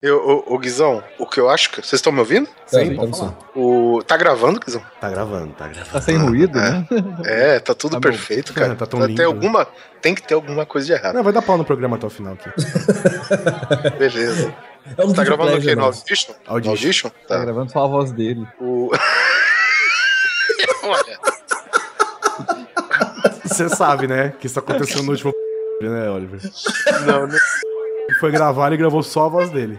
Eu, o, o Guizão, o que eu acho que. Vocês estão me ouvindo? Sim, pode falar. O, tá gravando, Guizão? Tá gravando, tá gravando. Tá sem ruído, né? É, tá tudo Tá bom. perfeito, cara. Tá tão Tem lindo, né? alguma, tem que ter alguma coisa de errado. Não, vai dar pau no programa até o final aqui. Beleza. É um Tá gravando o quê? No nosso. Audition? No Audition. Audition? Tá Tá. gravando só a voz dele. O... Olha, Você sabe, né? Que isso aconteceu no último né, Oliver? não, não. Ele foi gravar e gravou só a voz dele.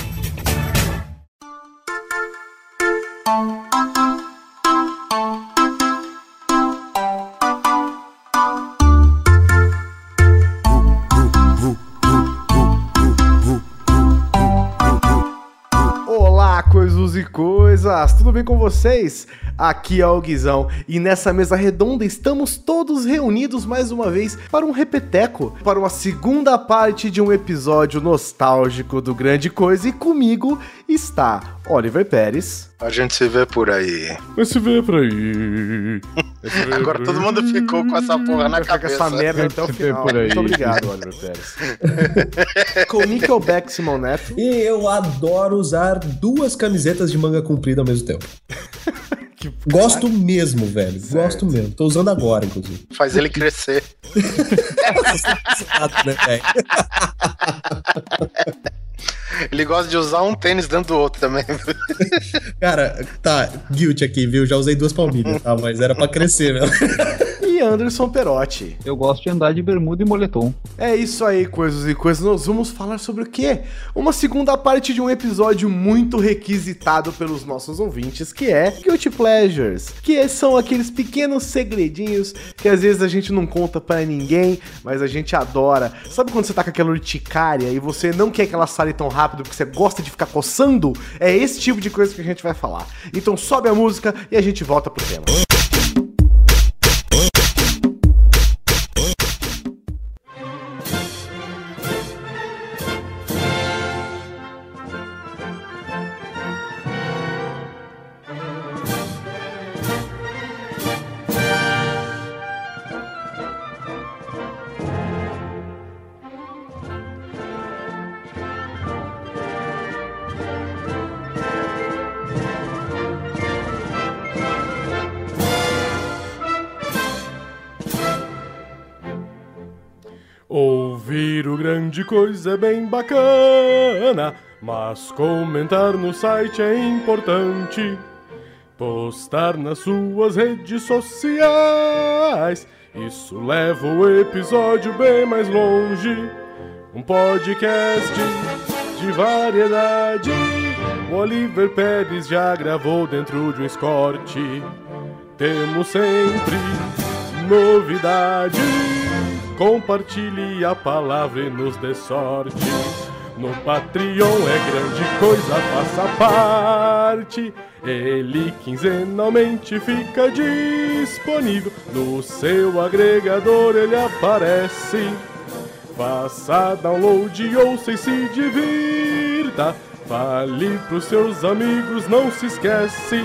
Tudo bem com vocês? Aqui é o Guizão e nessa mesa redonda estamos todos reunidos mais uma vez para um repeteco, para uma segunda parte de um episódio nostálgico do Grande Coisa e comigo está Oliver Pérez. A gente se vê por aí. Vai se ver por aí. Agora todo mundo ficou com essa porra na cabeça. essa merda até o vê final. por aí. Muito obrigado, Oliver Pérez. com Nickelback Simão Neto. E eu adoro usar duas camisetas de manga comprida ao mesmo tempo. Que- Gosto mesmo, velho. Gosto mesmo. Tô usando agora, inclusive. Faz ele crescer. Exato, né, velho? Ele gosta de usar um tênis dentro do outro também. Cara, tá, guilty aqui, viu? Já usei duas palmilhas, tá? Mas era pra crescer, velho. E Anderson Perotti. Eu gosto de andar de bermuda e moletom. É isso aí, coisas e coisas. Nós vamos falar sobre o quê? Uma segunda parte de um episódio muito requisitado pelos nossos ouvintes, que é Guilty Pleasures. Que são aqueles pequenos segredinhos que às vezes a gente não conta pra ninguém, mas a gente adora. Sabe quando você tá com aquela urticária e você não quer que ela sare tão rápido porque você gosta de ficar coçando? É esse tipo de coisa que a gente vai falar. Então sobe a música e a gente volta pro tema. Coisa bem bacana, mas comentar no site é importante. Postar nas suas redes sociais, isso leva o episódio bem mais longe. Um podcast de variedade. O Oliver Pérez já gravou dentro de um Escort. Temos sempre novidade. Compartilhe a palavra e nos dê sorte. No Patreon é grande coisa, faça parte. Ele quinzenalmente fica disponível. No seu agregador ele aparece. Faça download, ouça e se divirta. Fale pros seus amigos, não se esquece.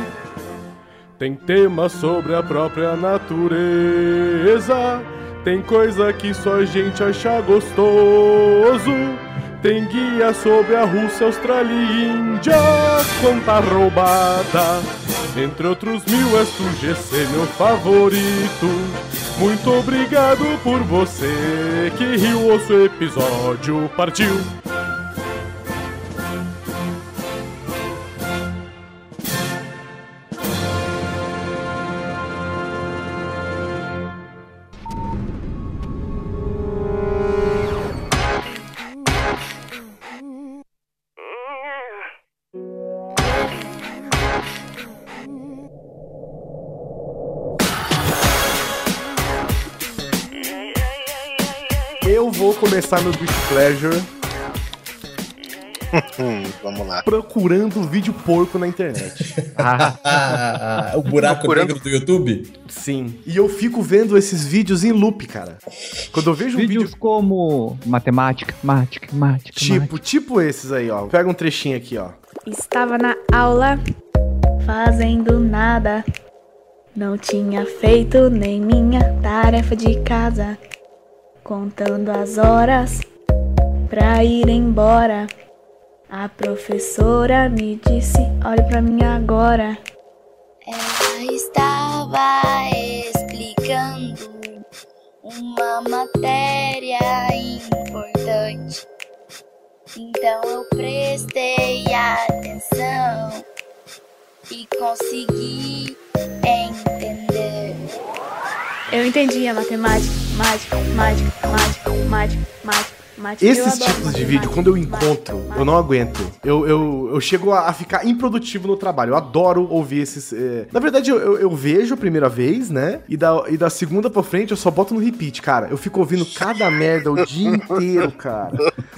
Tem tema sobre a própria natureza. Tem coisa que só a gente acha gostoso. Tem guia sobre a Rússia, Austrália e Índia. Quanta roubada! Entre outros mil, és tu GC, meu favorito. Muito obrigado por você que riu o seu episódio. Partiu! Começar meu Guilty Pleasure vamos lá. procurando vídeo porco na internet. Ah, o buraco Procurando- negro do YouTube? Sim. E eu fico vendo esses vídeos em loop, cara. Quando eu vejo um vídeos vídeo como matemática, mática, mática, tipo, tipo esses aí, ó. Pega um trechinho aqui, ó. Estava na aula, fazendo nada. Não tinha feito nem minha tarefa de casa. Contando as horas pra ir embora. A professora me disse: Olhe pra mim agora. Ela estava explicando uma matéria importante. Então eu prestei atenção e consegui entender. Eu entendi a matemática, mágica, mágica, mágica, mágica, mágica, Esses tipos de vídeo, quando eu encontro, eu não aguento. Eu, eu, eu chego a, a ficar improdutivo no trabalho. Eu adoro ouvir esses. é, Na verdade, eu, eu, eu vejo a primeira vez, né? E da, e da segunda pra frente eu só boto no repeat, cara. Eu fico ouvindo cada merda o dia inteiro, cara.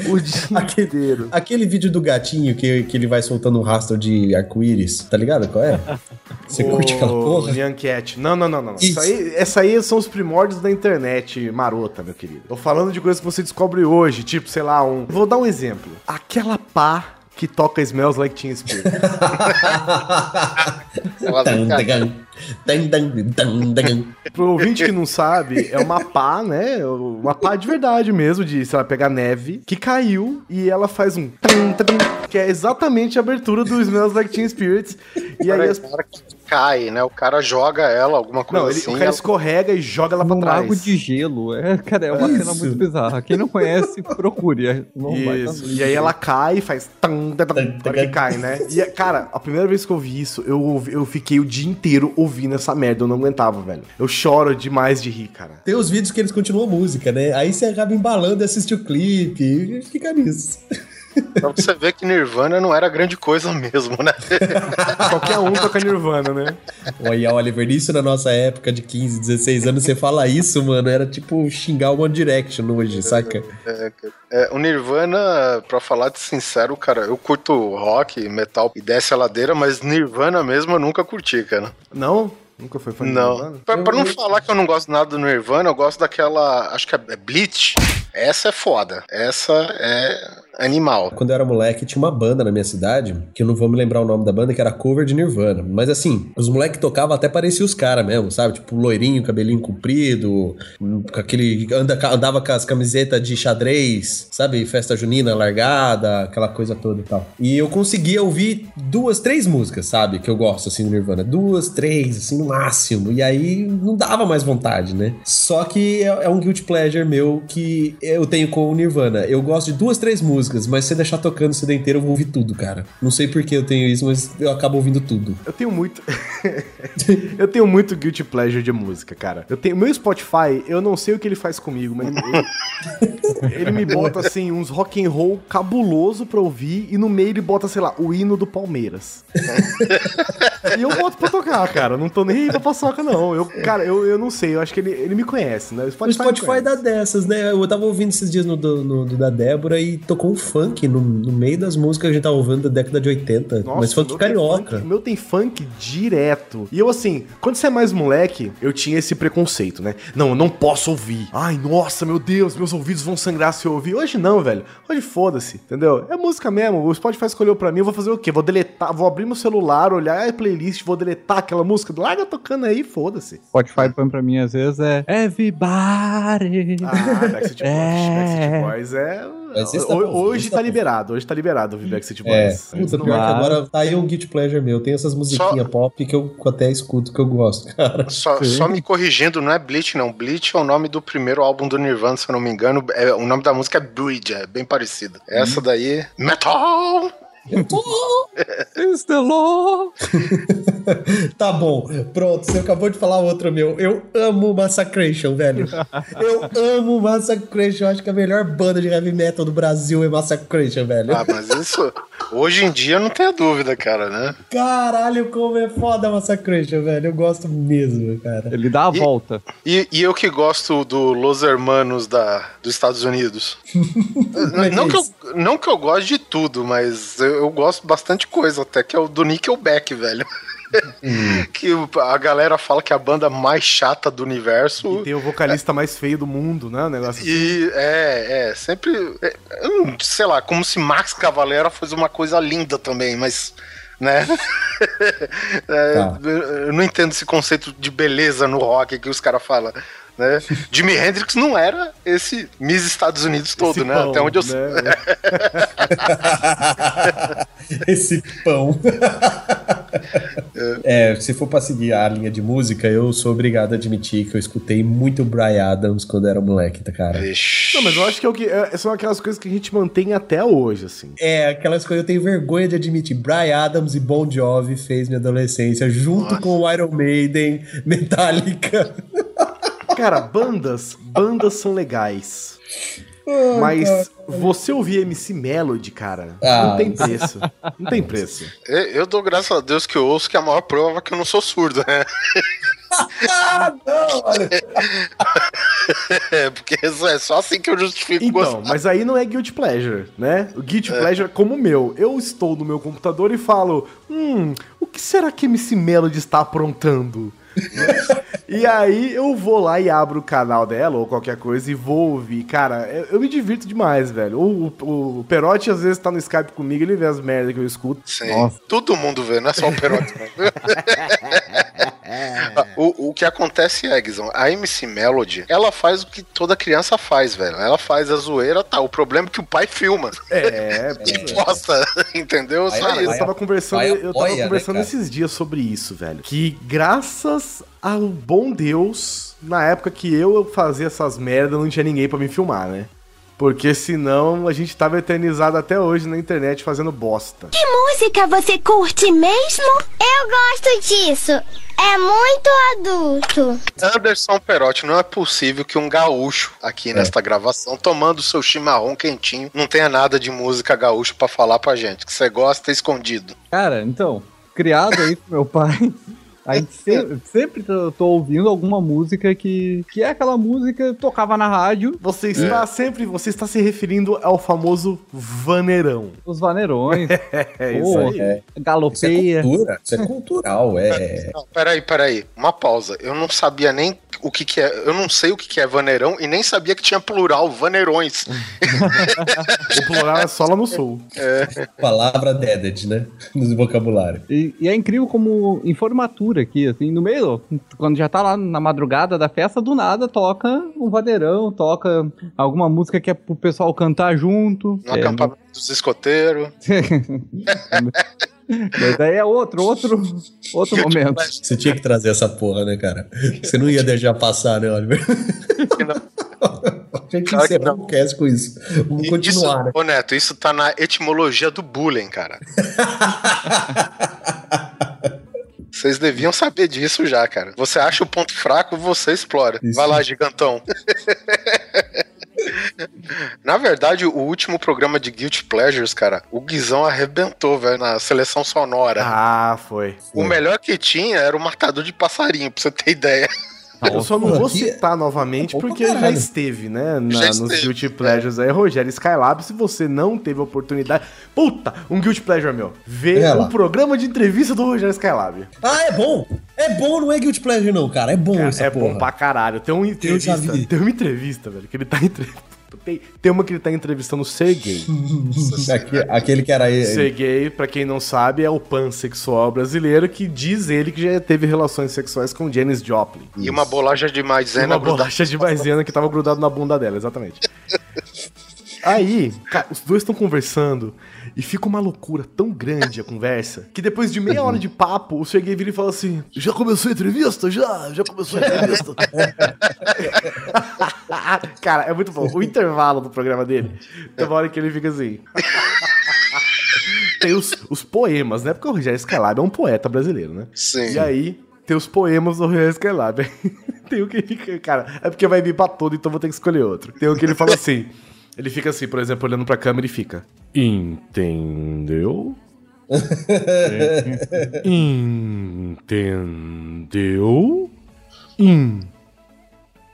O dia inteiro. Aquele vídeo do gatinho que, que ele vai soltando um rastro de arco-íris, tá ligado qual é? Você curte aquela porra? Nyan Cat. Não, não, não, não. Isso. Isso aí, essa aí são os primórdios da internet marota, meu querido. Tô falando de coisas que você descobre hoje, tipo, sei lá, um. Vou dar um exemplo. Aquela pá que toca Smells Like Teen Spirit. Pro ouvinte que não sabe, é uma pá, né? Uma pá de verdade mesmo, de, sei lá, pegar neve, que caiu e ela faz um. que é exatamente a abertura do Smells Like Teen Spirits. E aí Peraí, as. Cai, né? O cara joga ela, alguma coisa Não, ele, assim. o cara ela- escorrega e joga ela pra um trás. lago de gelo. É, cara, é uma cena Isso. muito bizarra. Quem não conhece, procure. É baita Isso. vídeo. E aí ela cai e faz. Na hora que cai, né? E, cara, a primeira vez que eu ouvi isso, eu, eu fiquei o dia inteiro ouvindo essa merda. Eu não aguentava, velho. Eu choro demais de rir, cara. Tem os vídeos que eles continuam a música, né? Aí você acaba embalando e assiste o clipe e fica nisso. Pra você ver que Nirvana não era grande coisa mesmo, né? Qualquer um toca Nirvana, né? Olha, Oliver, isso na nossa época de 15, 16 anos, você fala isso, mano, era tipo xingar o One Direction hoje, saca? É, o Nirvana, pra falar de sincero, cara, eu curto rock, metal e desce a ladeira, mas Nirvana mesmo eu nunca curti, cara. Não? Nunca foi fã de Não. Nirvana? Pra, pra não falar que eu não gosto nada do Nirvana, eu gosto daquela. Acho que é Bleach. Essa é foda. Essa é animal. Quando eu era moleque, tinha uma banda na minha cidade, que eu não vou me lembrar o nome da banda, que era cover de Nirvana. Mas assim, os moleques tocavam até parecia os caras mesmo, sabe? Tipo, loirinho, cabelinho comprido, com aquele. Anda, andava com as camisetas de xadrez, sabe? Festa junina largada, aquela coisa toda e tal. E eu conseguia ouvir duas, três músicas, sabe? Que eu gosto, assim, do Nirvana. Duas, três, assim, no máximo. E aí não dava mais vontade, né? Só que é, é um guilty pleasure meu que eu tenho com o Nirvana. Eu gosto de duas, três músicas, mas se deixar tocando o CD inteiro, eu vou ouvir tudo, cara. Não sei por que eu tenho isso, mas eu acabo ouvindo tudo. Eu tenho muito. eu tenho muito guilty pleasure de música, cara. Eu tenho. Meu Spotify, eu não sei o que ele faz comigo, mas ele, ele, me bota assim, uns rock and roll cabuloso pra ouvir, e no meio ele bota, sei lá, o hino do Palmeiras. e eu boto pra tocar, cara. Não tô nem aí pra paçoca, não. Eu, cara, eu, eu não sei, eu acho que ele, ele me conhece, né? O Spotify conhece. dá dessas, né? Eu tava ouvindo esses dias no, no- do da Débora e tocou um funk no, no meio das músicas que a gente tava ouvindo da década de 80. Nossa, mas funk carioca. funk- O meu tem funk direto. E eu, assim, quando você é mais moleque, eu tinha esse preconceito, né? Não, eu não posso ouvir. Ai, nossa, meu Deus, meus ouvidos vão sangrar se eu ouvir. Hoje não, velho. Hoje foda-se, entendeu? É música mesmo. O Spotify escolheu pra mim, eu vou fazer o quê? Vou deletar, vou abrir meu celular, olhar a playlist, vou deletar aquela música. Larga tocando aí, foda-se. Spotify põe pra mim às vezes é Everybody. Ah, Backstreet Boys. É. Backstreet Boys é. Mas esse tá Hoje esse tá tá liberado, hoje tá liberado ouvir Backstreet É, Boys. Antes puta, pior que agora tá aí um guilty pleasure meu. Tem essas musiquinhas pop que eu até escuto que eu gosto, cara. Só, só me corrigindo, não é Bleach, não. Bleach é o nome do primeiro álbum do Nirvana, se eu não me engano. É, o nome da música é Bridge, é bem parecido. Essa daí. Metal! Eu tô. Estelou! Tá bom, pronto, você acabou de falar outro meu. Eu amo Massacration, velho. Eu amo Massacration. Acho que a melhor banda de heavy metal do Brasil é Massacration, velho. Ah, mas isso, hoje em dia, não tenha dúvida, cara, né? Caralho, como é foda Massacration, velho. Eu gosto mesmo, cara. Ele dá a E- volta. E, e eu que gosto do Los Hermanos da, dos Estados Unidos. é não, que que é eu, não que eu goste de tudo, mas eu, eu gosto bastante coisa, até que é o do Nickelback, velho. que o- a galera fala que é a banda mais chata do universo. E tem o vocalista mais feio do mundo, né? O negócio assim. E é, é, sempre. é, eu sei lá, como se Max Cavalera fosse uma coisa linda também, mas. Né? É, Tá. eu- Eu não entendo esse conceito de beleza no rock que os caras falam. Né? Jimi Hendrix não era esse Miss Estados Unidos todo, Esse né? pão, Até onde eu sei. né? Esse pão. é, se for pra seguir a linha de música, eu sou obrigado a admitir que eu escutei muito Brian Adams quando era moleque, tá, cara? Vixe. Não, mas eu acho que, é o que é- são aquelas coisas que a gente mantém até hoje, assim. É, aquelas coisas que eu tenho vergonha de admitir. Brian Adams e Bon Jovi fez minha adolescência, junto com o Iron Maiden, Metallica. Cara, bandas, bandas são legais. Mas você ouvir MC Melody, cara, Ah, não tem preço. Não tem preço. Eu, eu dou graças a Deus que eu ouço, que é a maior prova que eu não sou surdo, né? Ah, não, olha. É, porque é só assim que eu justifico Então, gostar. mas aí não é guilty pleasure, né? O guilty pleasure é como o meu. Eu estou no meu computador e falo, hum, o que será que MC Melody está aprontando? e aí eu vou lá e abro o canal dela ou qualquer coisa e vou ouvir. Cara, eu, eu me divirto demais, velho. O, o, o Perotti às vezes tá no Skype comigo, ele vê as merdas que eu escuto. Sim, Nossa. todo mundo vê, não é só o Perotti. não. o, o que acontece é, Guizão, a MC Melody, ela faz o que toda criança faz, velho. Ela faz a zoeira, tá. O problema é que o pai filma É, e posta, entendeu? Vai, Só vai, Eu isso. tava conversando, eu tava né, conversando cara? esses dias sobre isso, velho. Que graças ao bom Deus, na época que eu fazia essas merdas, não tinha ninguém pra me filmar, né? Porque senão a gente tava eternizado até hoje na internet fazendo bosta. Que música você curte mesmo? Eu gosto disso. É muito adulto. Anderson Perotti, não é possível que um gaúcho aqui nesta gravação, tomando seu chimarrão quentinho, não tenha nada de música gaúcho pra falar pra gente. Que você gosta escondido. Cara, então, criado aí com meu pai, a gente sempre, sempre tô, tô ouvindo alguma música que, que é aquela música que tocava na rádio, Você está sempre, você está se referindo ao famoso vaneirão. os vaneirões, É isso Pô, aí. Isso é galopeia. cultura, isso é cultural, é. Não, peraí, peraí. Uma pausa. Eu não sabia nem o que, que é. Eu não sei o que, que é vaneirão e nem sabia que tinha plural, vaneirões. O plural é só lá no sul. Palavra deaded, né? No vocabulário. E, e é incrível como em formatura aqui, assim, no meio, quando já tá lá na madrugada da festa, do nada toca um vadeirão, toca alguma música que é pro pessoal cantar junto. No É, acampamento dos escoteiros. Mas aí é outro, outro, outro momento. Você tinha que trazer essa porra, né, cara? Você não ia deixar passar, né, Oliver? A gente Claro que encerra o cast com isso. Vamos continuar, isso, né? Ô Neto, isso tá na etimologia do bullying, cara. Vocês deviam saber disso já, cara. Você acha o ponto fraco, você explora. Isso. Vai lá, gigantão. Na verdade, o último programa de Guilty Pleasures, cara, o Guizão arrebentou, velho, na seleção sonora. Ah, foi. o melhor que tinha era o marcador de passarinho, pra você ter ideia. Eu só não vou citar novamente Opa, porque já caralho. esteve, né? na- Já nos esteve, Guilty Pleasures aí. Rogério Skylab, se você não teve a oportunidade. Puta, um Guilty Pleasure meu. Ver Olha lá. um programa de entrevista do Rogério Skylab. Ah, é bom! É bom, não é guilty pleasure, não, cara. É bom Cara, essa é porra. bom pra caralho. Tem uma já entrevista. vi. Tem uma entrevista, velho, que ele tá entrevistando. Tem, tem uma que ele tá entrevistando o Sergei. Aque- Aquele que era ele. Sergei, pra quem não sabe, é o pansexual brasileiro que diz ele que já teve relações sexuais com Janis Joplin. E uma bolacha de E maisena uma grudada. bolacha de maisena que tava grudado na bunda dela, exatamente. Aí, cara, os dois estão conversando e fica uma loucura tão grande a conversa que depois de meia hora de papo, o Sergei vira e fala assim: Já começou a entrevista? Já? Já começou a entrevista? cara, é muito bom. O intervalo do programa dele tem uma hora que ele fica assim. tem os, os poemas, né? Porque o Rogério Skylab é um poeta brasileiro, né? Sim. E aí, tem os poemas do Rogério Skylab. tem o que ele fica, cara, é porque vai vir pra todo, então vou ter que escolher outro. Tem o que ele fala assim, ele fica assim, por exemplo, olhando pra câmera e fica, entendeu? Entendeu?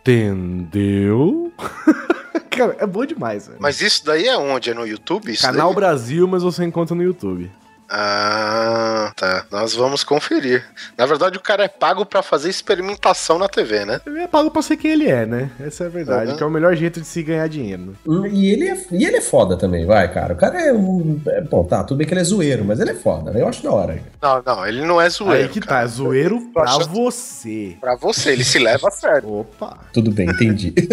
Entendeu? Cara, é bom demais, velho. Mas isso daí é onde? É no YouTube? Isso Canal daí? Brasil, mas você encontra no YouTube. Ah, tá. Nós vamos conferir. Na verdade, o cara é pago pra fazer experimentação na TV, né? Ele é pago pra ser quem ele é, né? Essa é a verdade, Uhum. que é o melhor jeito de se ganhar dinheiro. Hum, E ele, é, e ele é foda também, vai, cara. O cara é um. é, bom, tá, tudo bem que ele é zoeiro, mas ele é foda, né? Eu acho da hora. Não, não, ele não é zoeiro. Aí que cara. tá, é zoeiro pra achando- você. Pra você, ele se leva a sério. Opa. Tudo bem, entendi.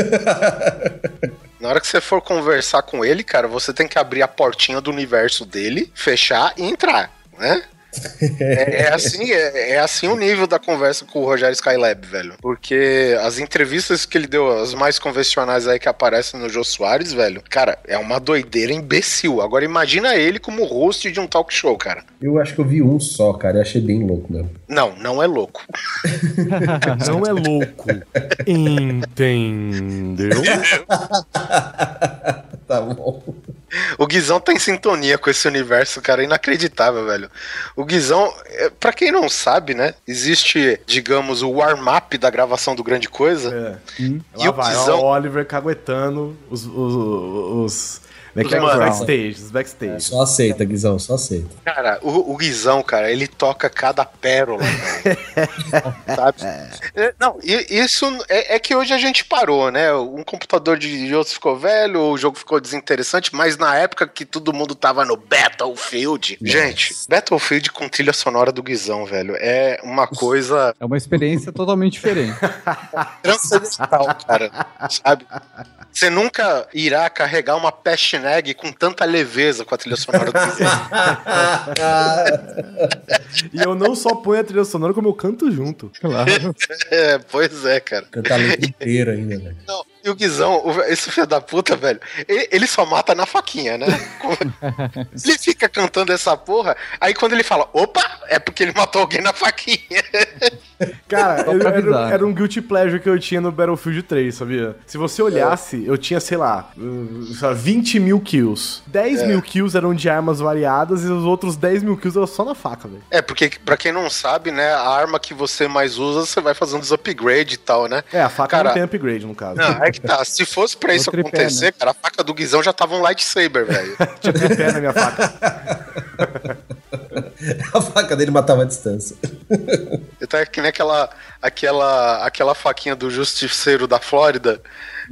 Na hora que você for conversar com ele, cara, você tem que abrir a portinha do universo dele, fechar e entrar, né? É, é assim, é, é assim o nível da conversa com o Rogério Skylab, velho. Porque as entrevistas que ele deu, as mais convencionais aí que aparecem no Jô Soares, velho, cara, é uma doideira imbecil. Agora imagina ele como host de um talk show, cara. Eu acho que eu vi um só, cara. Eu achei bem louco mesmo. Não, não é louco. Não é louco. Entendeu? Tá bom. O Guizão tá em sintonia com esse universo, cara, inacreditável, velho. O Guizão, é, pra quem não sabe, né, existe, digamos, o warm-up da gravação do Grande Coisa. É. E Lá o vai, Guizão- o Oliver caguetando os. os, os como é que é? Mano. backstage, os backstage. Só aceita, Guizão, só aceita. Cara, o, o Guizão, cara, ele toca cada pérola, velho. Sabe? É, Não, isso é, é que hoje a gente parou, né? Um computador de de outros ficou velho, o jogo ficou desinteressante, mas na época que todo mundo tava no Battlefield. Gente, Battlefield com trilha sonora do Guizão, velho, é uma coisa É uma experiência totalmente diferente. transcendental, cara. Sabe? Você nunca irá carregar uma Com tanta leveza com a trilha sonora do Guizão. E eu não só ponho a trilha sonora, como eu canto junto. Claro. É, pois é, cara. Cantar a letra inteira ainda, velho. Não, e o Guizão, esse filho da puta, velho, ele só mata na faquinha, né? ele fica cantando essa porra, aí quando ele fala, opa, é porque ele matou alguém na faquinha. Cara, eu- era, era um guilty pleasure que eu tinha no Battlefield 3, sabia? Se você olhasse, eu tinha, sei lá, uh, sei lá, 20 mil kills. 10 mil kills eram de armas variadas e os outros 10 mil kills eram só na faca, velho. É, porque pra quem não sabe, né, a arma que você mais usa, você vai fazendo os upgrades e tal, né? É, a faca Cara, não tem upgrade, no caso. Não, é que tá. Se fosse pra É isso tripé, acontecer, né? cara, a faca do Guizão já tava um lightsaber, velho. Tinha tripé na minha faca. A faca dele matava a distância. Então é que nem aquela, aquela, aquela faquinha do justiceiro da Flórida,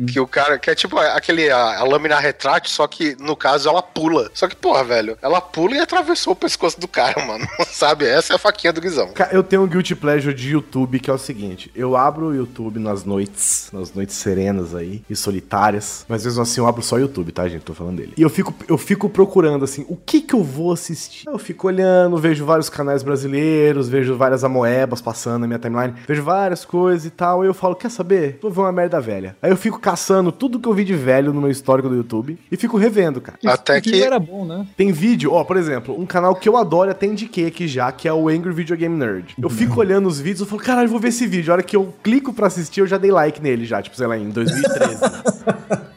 que o cara, que é tipo aquele, a, a lâmina retrátil, só que no caso ela pula. Só que, porra, velho, ela pula e atravessou o pescoço do cara, mano. Sabe? Essa é a faquinha do Guizão. Eu tenho um guilty pleasure de YouTube que é o seguinte: eu abro o YouTube nas noites, nas noites serenas aí e solitárias, mas mesmo assim eu abro só o YouTube, tá, gente? Tô falando dele. E eu fico, eu fico procurando assim, o que que eu vou assistir? Eu fico olhando, vejo vários canais brasileiros, vejo várias amoebas passando na minha timeline, vejo várias coisas e tal. E eu falo, quer saber? Vou ver uma merda velha. Aí eu fico caçando tudo que eu vi de velho no meu histórico do YouTube e fico revendo, cara. Até que. era bom, né? Tem vídeo, ó, por exemplo, um canal que eu adoro, até indiquei aqui já, que é o Angry Video Game Nerd. Eu fico olhando os vídeos, eu falo, caralho, eu vou ver esse vídeo. A hora que eu clico pra assistir, eu já dei like nele já, tipo, sei lá, em 2013.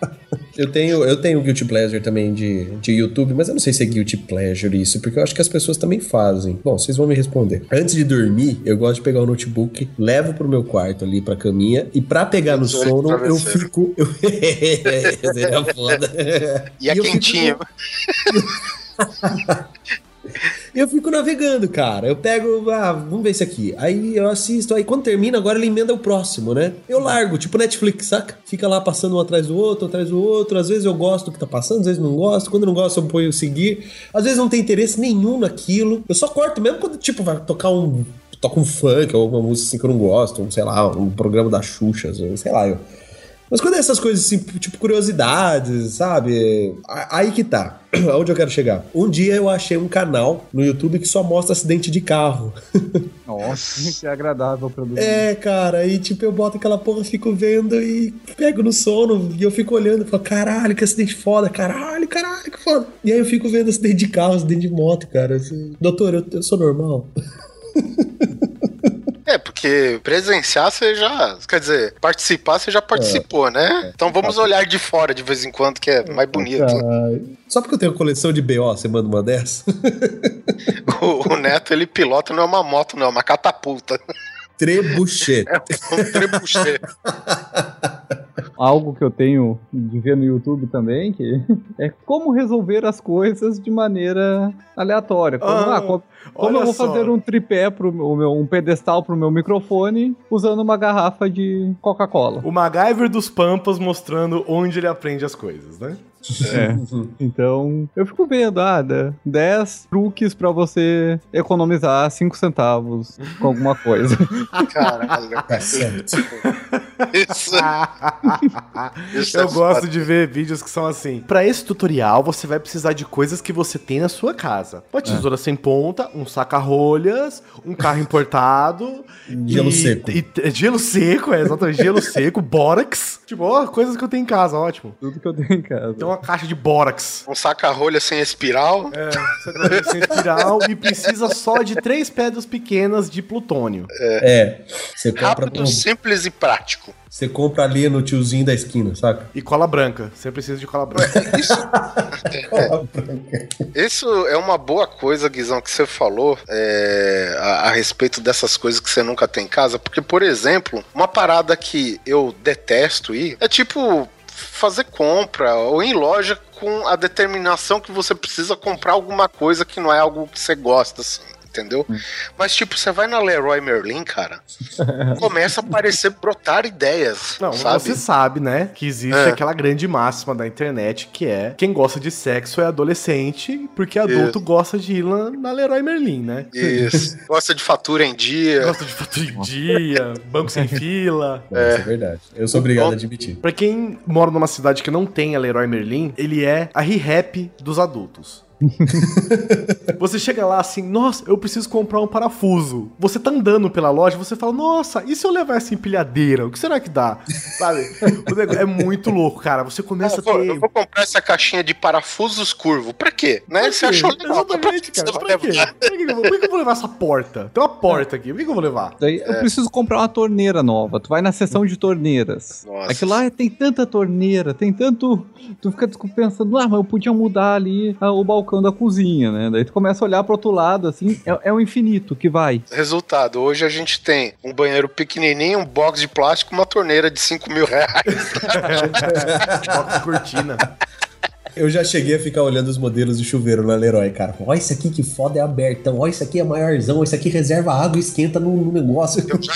Eu tenho, eu tenho Guilty Pleasure também de, de YouTube, mas eu não sei se é Guilty Pleasure isso, porque eu acho que as pessoas também fazem. Bom, vocês vão me responder. Antes de dormir, eu gosto de pegar o notebook, levo pro meu quarto ali, pra caminha, e pra pegar no sono, eu fico... Eu... Seria foda. E é eu fico- quentinho. E eu fico navegando, cara. Eu pego, ah, vamos ver esse aqui. Aí eu assisto, aí quando termina, agora ele emenda o próximo, né? Eu largo, tipo Netflix, saca? Fica lá passando um atrás do outro, atrás do outro. Às vezes eu gosto do que tá passando, às vezes não gosto. Quando não gosto, eu ponho seguir. Às vezes não tem interesse nenhum naquilo. Eu só corto mesmo quando, tipo, vai tocar um. Toca um funk ou alguma música assim que eu não gosto, um, sei lá, um programa da Xuxa, sei lá, eu. Mas quando é essas coisas assim, tipo curiosidades, sabe? Aí que tá. Aonde eu quero chegar? Um dia eu achei um canal no YouTube que só mostra acidente de carro. Nossa, que agradável pra dormir. É, cara, aí tipo eu boto aquela porra, fico vendo e pego no sono e eu fico olhando e falo, caralho, que acidente foda, caralho, caralho, que foda. E aí eu fico vendo acidente de carro, acidente de moto, cara. Assim, Doutor, eu, eu sou normal. É, porque presenciar você já. Quer dizer, participar você já participou, né? Então vamos olhar de fora de vez em quando, que é mais bonito. Caralho. Só porque eu tenho coleção de BO, você manda uma dessa? O, o Neto, ele pilota não é uma moto, não, é uma catapulta. Trebuchet. É um trebuchet. Algo que eu tenho de ver no YouTube também, que é como resolver as coisas de maneira aleatória. Como, Ah, ah, como olha eu vou só. fazer um tripé pro meu, o meu- um pedestal pro meu microfone usando uma garrafa de Coca-Cola. O MacGyver dos Pampas mostrando onde ele aprende as coisas, né? É. Então, eu fico vendo, ah, dá 10 truques pra você economizar 5 centavos com alguma coisa. Caralho. Tá certo. Isso, isso Eu é gosto foda. de ver vídeos que são assim. Pra esse tutorial, você vai precisar de coisas que você tem na sua casa. Uma tesoura sem ponta, um saca-rolhas, um carro importado. Gelo e- seco. e- é, gelo seco, é exatamente. Gelo seco, bórax. Tipo, ó, coisas que eu tenho em casa, ótimo. Tudo que eu tenho em casa. Tem uma caixa de bórax. Um saca-rolha sem espiral. É, sem espiral e precisa só de três pedras pequenas de plutônio. É. Você compra, Rápido, simples e prático. Você compra ali no tiozinho da esquina, saca? E cola branca. Você precisa de cola branca. Isso, isso é uma boa coisa, Guizão, que você falou é, a, a respeito dessas coisas que você nunca tem em casa. Porque, por exemplo, uma parada que eu detesto ir é tipo fazer compra ou ir em loja com a determinação que você precisa comprar alguma coisa que não é algo que você gosta, assim. Entendeu? Mas, tipo, você vai na Leroy Merlin, cara, começa a aparecer, brotar ideias. Não, sabe? você sabe, né, que existe É. aquela grande máxima da internet que é quem gosta de sexo é adolescente, porque adulto gosta de ir lá na Leroy Merlin, né? Isso. Gosta de fatura em dia. Gosta de fatura em dia, banco sem fila. Não, Isso é verdade. Eu sou obrigado a admitir. Pra quem mora numa cidade que não tem a Leroy Merlin, ele é a re-rap dos adultos. você chega lá assim, nossa, eu preciso comprar um parafuso. Você tá andando pela loja, você fala, nossa, e se eu levar essa empilhadeira? O que será que dá? Sabe? O negócio é muito louco, cara. Você começa Eu a vou, ter. eu vou comprar essa caixinha de parafusos curvo. Pra quê? Né? Pra Você quê? achou legal. Exatamente, Pra cara. que Pra você quê? Pra vou- por que eu vou levar essa porta? Tem uma porta aqui, por que eu vou levar? Daí eu preciso comprar uma torneira nova. Tu vai na seção de torneiras. Nossa. Aquilo lá tem tanta torneira, tem tanto. Tu fica pensando, ah, mas eu podia mudar ali ah, o balcão da cozinha, né? Daí tu começa a olhar pro outro lado, assim, é, é o infinito que vai. Resultado, hoje a gente tem um banheiro pequenininho, um box de plástico, uma torneira de 5 mil reais. Box de cortina. Eu já cheguei a ficar olhando os modelos de chuveiro na Leroy, cara. Ó, esse aqui que foda é abertão. Ó, esse aqui é maiorzão. Esse aqui reserva água e esquenta no, no negócio. Eu já,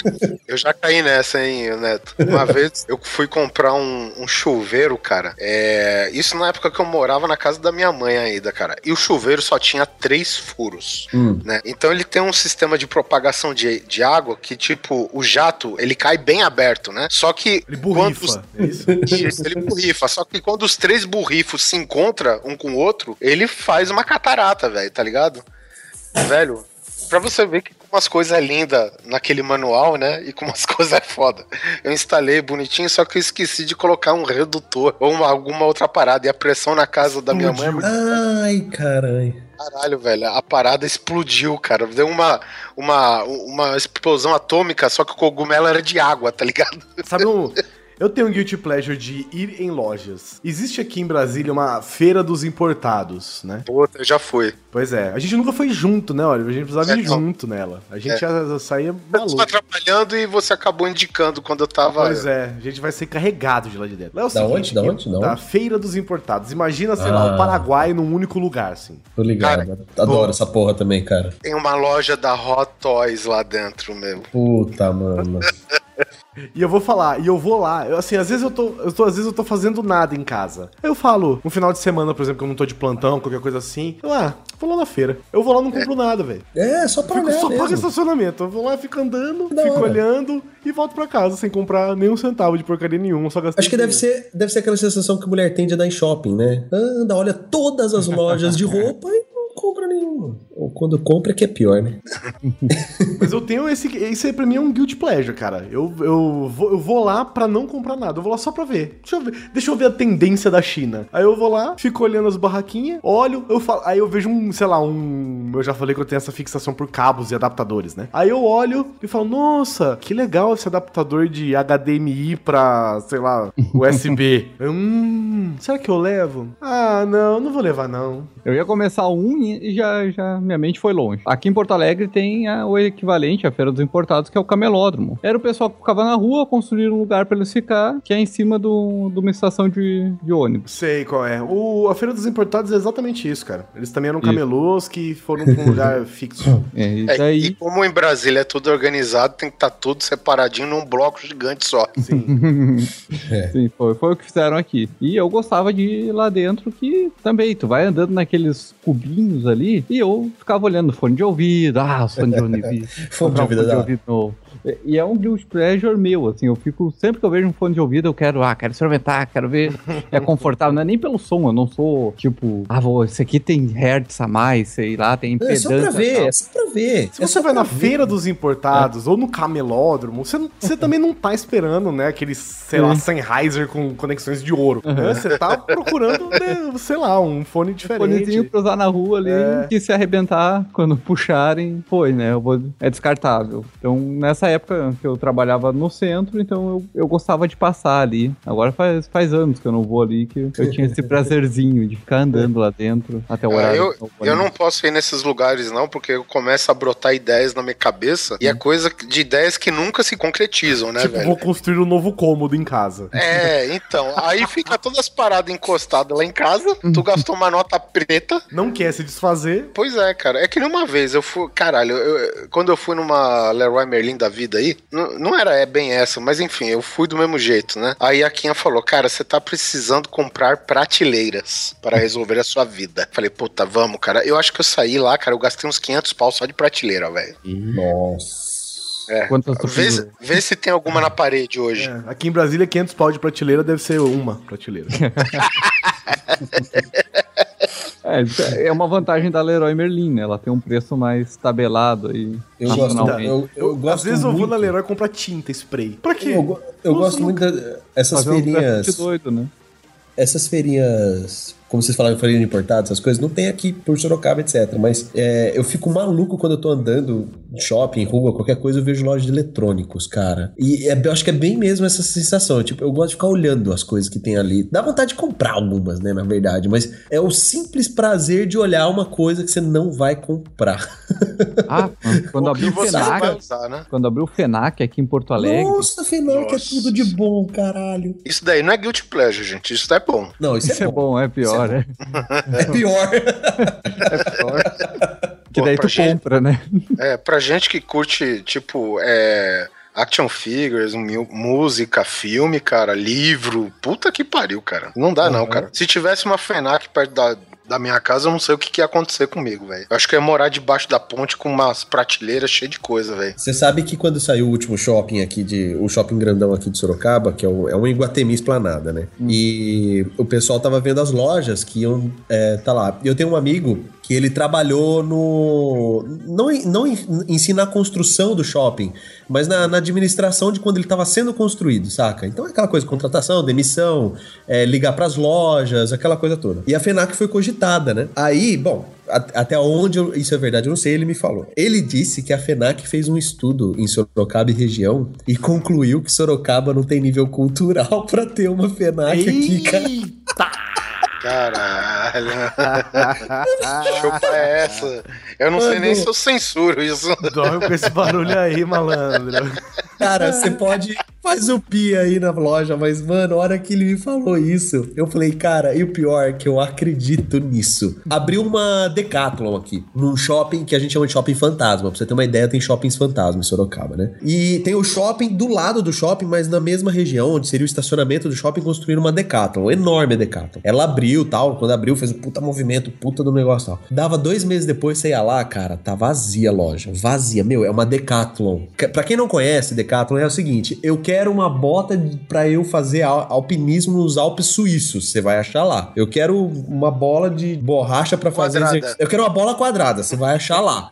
eu já caí nessa, hein, Neto. Uma vez eu fui comprar um, um chuveiro, cara. É, isso na época que eu morava na casa da minha mãe ainda, cara. E o chuveiro só tinha três furos. Hum. né? Então ele tem um sistema de propagação de, de água que, tipo, o jato, ele cai bem aberto, né? Só que Ele quando os-. É isso? Isso, ele borrifa. Só que quando os três borrifos se encontram um com o outro, ele faz uma catarata, velho, tá ligado? Velho, pra você ver que umas coisas é linda naquele manual, né? E como as coisas é foda. Eu instalei bonitinho, só que eu esqueci de colocar um redutor ou uma- alguma outra parada. E a pressão na casa da minha mãe é Ai, caralho. Caralho, velho, a parada explodiu, cara. Deu uma, uma, uma explosão atômica, só que o cogumelo era de água, tá ligado? Sabe um. Eu tenho um guilty pleasure de ir em lojas. Existe aqui em Brasília uma feira dos importados, né? Puta, eu já fui. Pois é. A gente nunca foi junto, né, Oliver? A gente precisava É, ir não. junto nela. A gente É. já saía Eu tava maluco. trabalhando e você acabou indicando quando eu tava. Pois é, a gente vai ser carregado de lá de dentro. Lá é o Da onde? Da onde? Da? Feira dos Importados. Imagina, sei lá, Ah. o Paraguai num único lugar, assim. Tô ligado. Adoro boa. essa porra também, cara. Tem uma loja da Hot Toys lá dentro, meu. Puta, mano. E eu vou falar, e eu vou lá. Eu, assim, às vezes eu tô, eu tô. Às vezes eu tô fazendo nada em casa. Aí eu falo, no final de semana, por exemplo, que eu não tô de plantão, qualquer coisa assim. Eu, ah, vou lá na feira. Eu vou lá e não compro nada, velho. É, só pra Fico, olhar só pago mesmo. estacionamento. Eu vou lá, fico andando, Da fico hora. olhando e volto pra casa sem comprar nenhum centavo de porcaria nenhuma. Só gastei Acho que deve ser, deve ser aquela sensação que mulher tem de andar em shopping, né? Anda, olha todas as lojas de roupa e não compra nenhuma. Ou quando compra que é pior, né? Mas eu tenho esse. Esse pra mim é um guilty pleasure, cara. Eu, eu, vou, eu vou lá pra não comprar nada. Eu vou lá só pra ver. Deixa eu ver, deixa eu ver a tendência da China. Aí eu vou lá, fico olhando as barraquinhas, olho, eu falo. Aí eu vejo um, sei lá, um. Eu já falei que eu tenho essa fixação por cabos e adaptadores, né? Aí eu olho e falo, nossa, que legal esse adaptador de HDMI pra, sei lá, USB. hum, será que eu levo? Ah, não, não vou levar, não. Eu ia começar um e já, já minha mente foi longe. Aqui em Porto Alegre tem a- o equivalente à Feira dos Importados, que é o camelódromo. Era o pessoal que ficava na rua, construir um lugar pra eles ficar, que é em cima do- de uma estação de, de ônibus. Sei qual é. O, a Feira dos Importados é exatamente isso, cara. Eles também eram Isso. camelôs que foram pra um lugar fixo. É, e É, daí... E como em Brasília é tudo organizado, tem que estar tudo separadinho num bloco gigante só. Sim. Sim, foi, foi o que fizeram aqui. E eu gostava de ir lá dentro, que também, tu vai andando naqueles cubinhos ali, e eu ficava olhando fone de ouvido, ah, os fones de ouvido. Fone de comprar um ouvido da- novo. E- é um guilty pleasure meu, assim, eu fico, sempre que eu vejo um fone de ouvido, eu quero, ah, quero experimentar, quero ver, é confortável, não é nem pelo som, eu não sou, tipo, ah, vou, esse aqui tem hertz a mais, sei lá, tem É impedância. só pra ver, é só pra ver. Se É você vai na ver. feira dos importados ou no camelódromo, você, você também não tá esperando, né, aqueles, sei lá, Sennheiser com conexões de ouro. né? Você tá procurando, né, sei lá, um fone Fonezinho diferente. pra usar na rua ali, É. que se arrebentar quando puxarem, foi, né? Eu vou, é descartável. Então, nessa época que eu trabalhava no centro, então eu, eu gostava de passar ali. Agora faz, faz anos que eu não vou ali, que eu tinha esse prazerzinho de ficar andando lá dentro até o É, horário. eu, do eu não posso ir nesses lugares, não, porque eu começo a brotar ideias na minha cabeça e é coisa de ideias que nunca se concretizam, né, Tipo, velho? vou construir um novo cômodo em casa. É, então, aí fica todas as paradas encostadas lá em casa, tu gastou uma nota preta. Não quer se desfazer. Pois é, cara, é que nem uma vez eu fui, caralho, eu- quando eu fui numa Leroy Merlin da vida aí, não, não era é bem essa, mas enfim, eu fui do mesmo jeito, né? Aí a Kinha falou, cara, você tá precisando comprar prateleiras para resolver a sua vida. Falei, puta, vamos, cara. Eu acho que eu saí lá, cara, eu gastei uns 500 pau só de prateleira, velho. Nossa. É. Vê, vê se tem alguma na parede hoje. É, aqui em Brasília, 500 pau de prateleira deve ser uma prateleira. É, é uma vantagem da Leroy Merlin, né? Ela tem um preço mais tabelado aí. Eu gosto, eu, eu Eu, gosto às vezes eu vou muito- na Leroy comprar tinta, spray. Pra quê? Eu, eu gosto muito dessas um feirinhas. teste doido, né? Essas feirinhas, como vocês falaram, feirinha de importado, essas coisas, não tem aqui por Sorocaba, etc. Mas é, eu fico maluco quando eu tô andando em shopping, rua, qualquer coisa, eu vejo loja de eletrônicos, cara. E é- eu acho que é bem mesmo essa sensação. Tipo, eu gosto de ficar olhando as coisas que tem ali. Dá vontade de comprar algumas, né, na verdade. Mas é o simples prazer de olhar uma coisa que você não vai comprar. Ah, quando abriu o FENAC, usar, né? quando abriu o FENAC aqui em Porto Alegre, Nossa, Fenoc, é Nossa. tudo de bom, caralho. Isso daí não é guilty pleasure, gente. Isso daí é bom. Não, isso, isso é bom, é pior, é, É pior. é pior. Que Pô, daí pra tu gente- compra, né? É, pra gente que curte, tipo, é. Action figures, música, filme, cara, livro. Puta que pariu, cara. Não dá, não, cara. Se tivesse uma FENAC perto da, da minha casa, eu não sei o que, que ia acontecer comigo, velho. Eu acho que eu ia morar debaixo da ponte com umas prateleiras cheias de coisa, velho. Você sabe que quando saiu o último shopping aqui de. O shopping grandão aqui de Sorocaba, que é um, é um Iguatemi esplanada, né? E o pessoal tava vendo as lojas que iam. É, tá lá. Eu tenho um amigo que ele trabalhou no. Não, não em, si na construção do shopping, mas na, na administração de quando ele tava sendo construído, saca? Então é aquela coisa, contratação, demissão, é, ligar pras lojas, aquela coisa toda. E a FENAC foi cogitada, né? Aí, bom, até onde isso é verdade, eu não sei, ele me falou. Ele disse que a FENAC fez um estudo em Sorocaba e região e concluiu que Sorocaba não tem nível cultural pra ter uma FENAC aqui, cara. Caralho. Chupa essa. Eu não sei nem se eu censuro isso. Dorme com esse barulho aí, malandro. Cara, você pode. Faz o pi aí na loja, mas, mano, a hora que ele me falou isso, eu falei, cara, e o pior é que eu acredito nisso. Abriu uma Decathlon aqui, num shopping que a gente chama de shopping fantasma. Pra você ter uma ideia, tem shoppings fantasma em Sorocaba, né? E tem o shopping do lado do shopping, mas na mesma região, onde seria o estacionamento do shopping, construíram uma Decathlon, enorme Decathlon. Ela abriu tal, quando abriu, fez um puta movimento, puta do negócio tal. Dava dois meses depois, você ia lá, cara, tá vazia a loja. Vazia. Meu, é uma Decathlon. Pra quem não conhece, Decathlon é o seguinte: eu quero uma bota pra eu fazer al- alpinismo nos Alpes suíços. Você vai achar lá. Eu quero uma bola de borracha pra fazer. Quadrada. Eu quero uma bola quadrada. Você vai achar lá.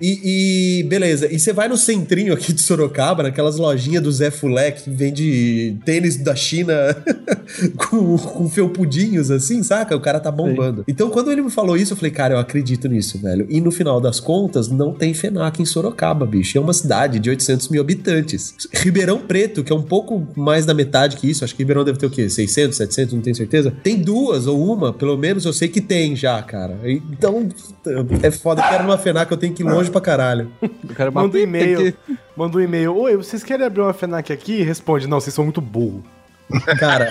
E, e beleza. E você vai no centrinho aqui de Sorocaba, naquelas lojinhas do Zé Fulé que vende tênis da China com, com felpudinhos assim, saca? O cara tá bombando. Então, quando ele me falou isso, eu falei, cara, eu acredito nisso, velho. E no final das contas, não tem FENAC em Sorocaba, bicho. É uma cidade de 800 mil habitantes. Ribeirão Preto, que é um pouco mais da metade que isso, acho que Ribeirão deve ter o quê? 600, 700, não tenho certeza. Tem duas ou uma, pelo menos eu sei que tem já, cara. Então, é foda. Eu quero uma FENAC, eu tenho que ir longe pra caralho. Eu quero Manda um e-mail. que- Manda um e-mail. Oi, vocês querem abrir uma FENAC aqui? Responde, não, vocês são muito burro. Cara.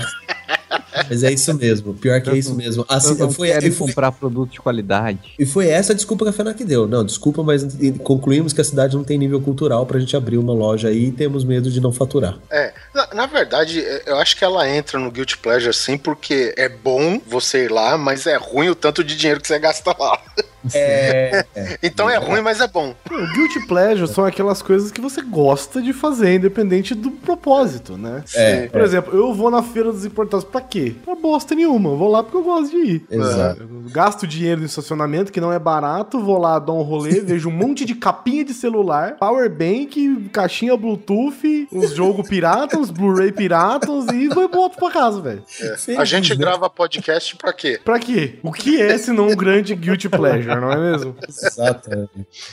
Mas é isso mesmo. Pior que é isso mesmo. Assim, Eu não foi, quero e foi, comprar produto de qualidade. e foi essa a desculpa que a FENAC deu. Não, desculpa, mas concluímos que a cidade não tem nível cultural pra gente abrir uma loja aí e temos medo de não faturar. É, na, na verdade, é, eu acho que ela entra no Guilty Pleasure sim, porque é bom você ir lá, mas é ruim o tanto de dinheiro que você gasta lá. É. Então é ruim, mas é bom. O Guilty Pleasure são aquelas coisas que você gosta de fazer, independente do propósito, né? É, Por exemplo, eu vou na Feira dos Importados pra quê? Pra bosta nenhuma. Eu vou lá porque eu gosto de ir. Exato. Eu gasto dinheiro no estacionamento, que não é barato, vou lá dar um rolê, vejo um monte de capinha de celular, power bank, caixinha Bluetooth, uns jogos piratas, uns Blu-ray piratas e vou e volto pra casa, velho. A gente né? grava podcast pra quê? Pra quê? O que é senão um grande guilty pleasure, não é mesmo? Exato. é.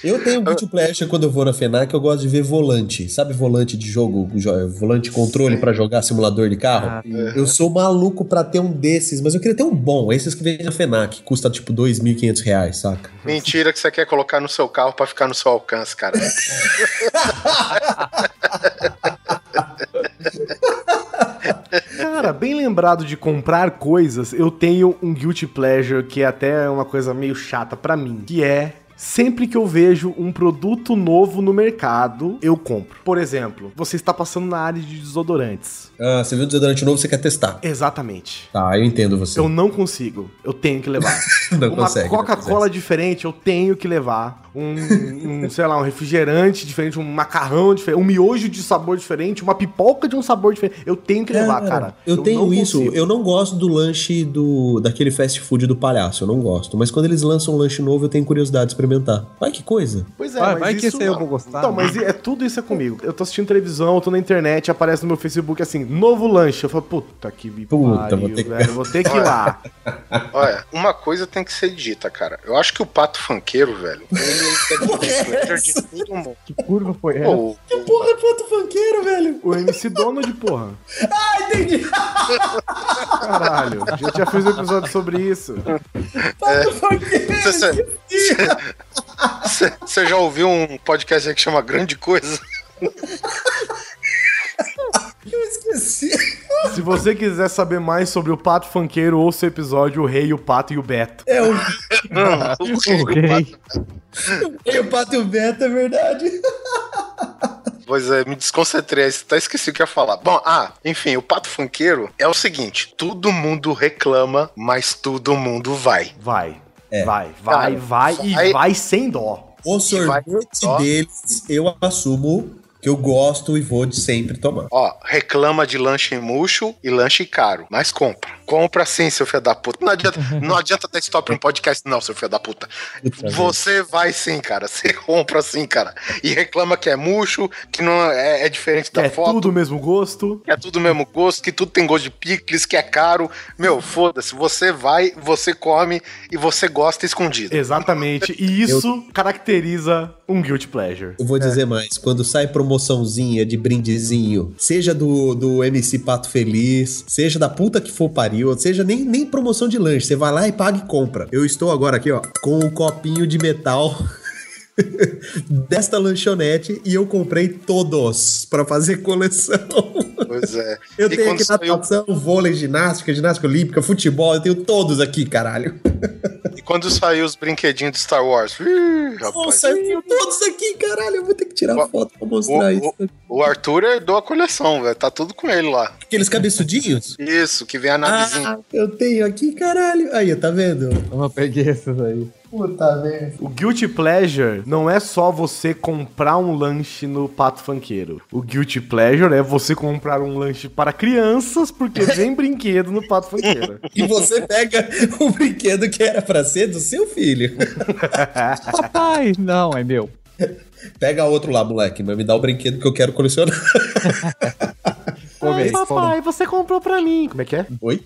Eu tenho um pleasure quando eu vou na FENAC, eu gosto de ver volante. Sabe volante de jogo, jo- volante controle pra jogar simulador de carro? Ah, Eu sou maluco pra ter um desses, mas eu queria ter um bom, esses que vem na FENAC, custa tipo 2.500 reais, saca? Mentira que você quer colocar no seu carro pra ficar no seu alcance, cara. Cara, bem lembrado de comprar coisas, eu tenho um guilty pleasure que é até uma coisa meio chata pra mim, que é Sempre que eu vejo um produto novo no mercado, eu compro. Por exemplo, você está passando na área de desodorantes. Ah, você viu desodorante novo, você quer testar. Exatamente. Tá, eu entendo você. Eu não consigo. Eu tenho que levar. Não Uma consegue, não Coca-Cola diferente, eu tenho que levar. Um, um, sei lá, um refrigerante diferente, um macarrão diferente, um miojo de sabor diferente, uma pipoca de um sabor diferente. Eu tenho que levar, cara. Eu, tenho não isso. consigo. Eu não gosto do lanche do daquele fast food do palhaço. Eu não gosto. Mas quando eles lançam um lanche novo, eu tenho curiosidade de experimentar. Ai, que coisa. Pois é, Vai, mas vai que isso... esse aí eu vou gostar. Então, mas é tudo isso é comigo. Eu tô assistindo televisão, eu tô na internet, aparece no meu Facebook assim, novo lanche. Eu falo, puta que me Puta, pariu, vou ter que- velho. Vou ter que ir lá. Olha, uma coisa tem que ser dita, cara. Eu acho que o pato funkeiro, velho, ele é de todo mundo. Que curva foi essa? Pô, Que porra é pato funkeiro, velho? O MC Donald, porra. Ah, entendi. Caralho. Já, já fiz um episódio sobre isso. Pato funkeiro. Você já ouviu um podcast aí que chama Grande Coisa? Eu esqueci. Se você quiser saber mais sobre o Pato Funkeiro, ouça o episódio O Rei, o Pato e o Beto. É o, O Ok. é o pato e o Beto, é verdade. Pois é, me desconcentrei, até esqueci o que ia falar. Bom, ah, enfim, o pato funkeiro é o seguinte: todo mundo reclama, mas todo mundo vai. Vai. É. Vai, vai, Cara, vai e vai- vai sem dó. O sorvete deles, eu assumo que eu gosto e vou de sempre tomar. Ó, reclama de lanche murcho e lanche caro, mas compra. Compra sim, seu filho da puta. Não adianta, não adianta ter stop um podcast, não, seu filho da puta. Você vai sim, cara. Você compra sim, cara. E reclama que é murcho, que não é, é diferente da é foto. tudo o mesmo gosto. Que é tudo mesmo gosto, que tudo tem gosto de picles, que é caro. Meu, foda-se. Você vai, você come e você gosta escondido. Exatamente. E isso caracteriza um guilty pleasure. Eu vou dizer mais, quando sai promoçãozinha de brindezinho, seja do, do MC Pato Feliz, seja da puta que for pariu, seja nem, nem promoção de lanche, você vai lá e paga e compra. Eu estou agora aqui, ó, com um copinho de metal desta lanchonete e eu comprei todos pra fazer coleção. Pois é. Eu E tenho aqui natação, vôlei, ginástica, ginástica olímpica, futebol, eu tenho todos aqui, caralho. Quando saiu os brinquedinhos de Star Wars? Ih, rapaz. Nossa, eu tenho todos aqui, caralho. Eu vou ter que tirar Ó, foto pra mostrar o- isso. O Arthur herdou a coleção, velho. Tá tudo com ele lá. Aqueles cabeçudinhos? Isso, que vem a navezinha. Ah, eu tenho aqui, caralho. Aí, tá vendo? Eu peguei essas aí. Puta merda. O Guilty Pleasure não é só você comprar um lanche no Pato Fanqueiro. O Guilty Pleasure é você comprar um lanche para crianças, porque vem brinquedo no Pato Fanqueiro. E você pega o brinquedo que era pra ser do seu filho. Papai, não, é meu. Pega outro lá, moleque, mas me dá o brinquedo que eu quero colecionar. Ai, papai, você comprou pra mim. Como é que é? Oi?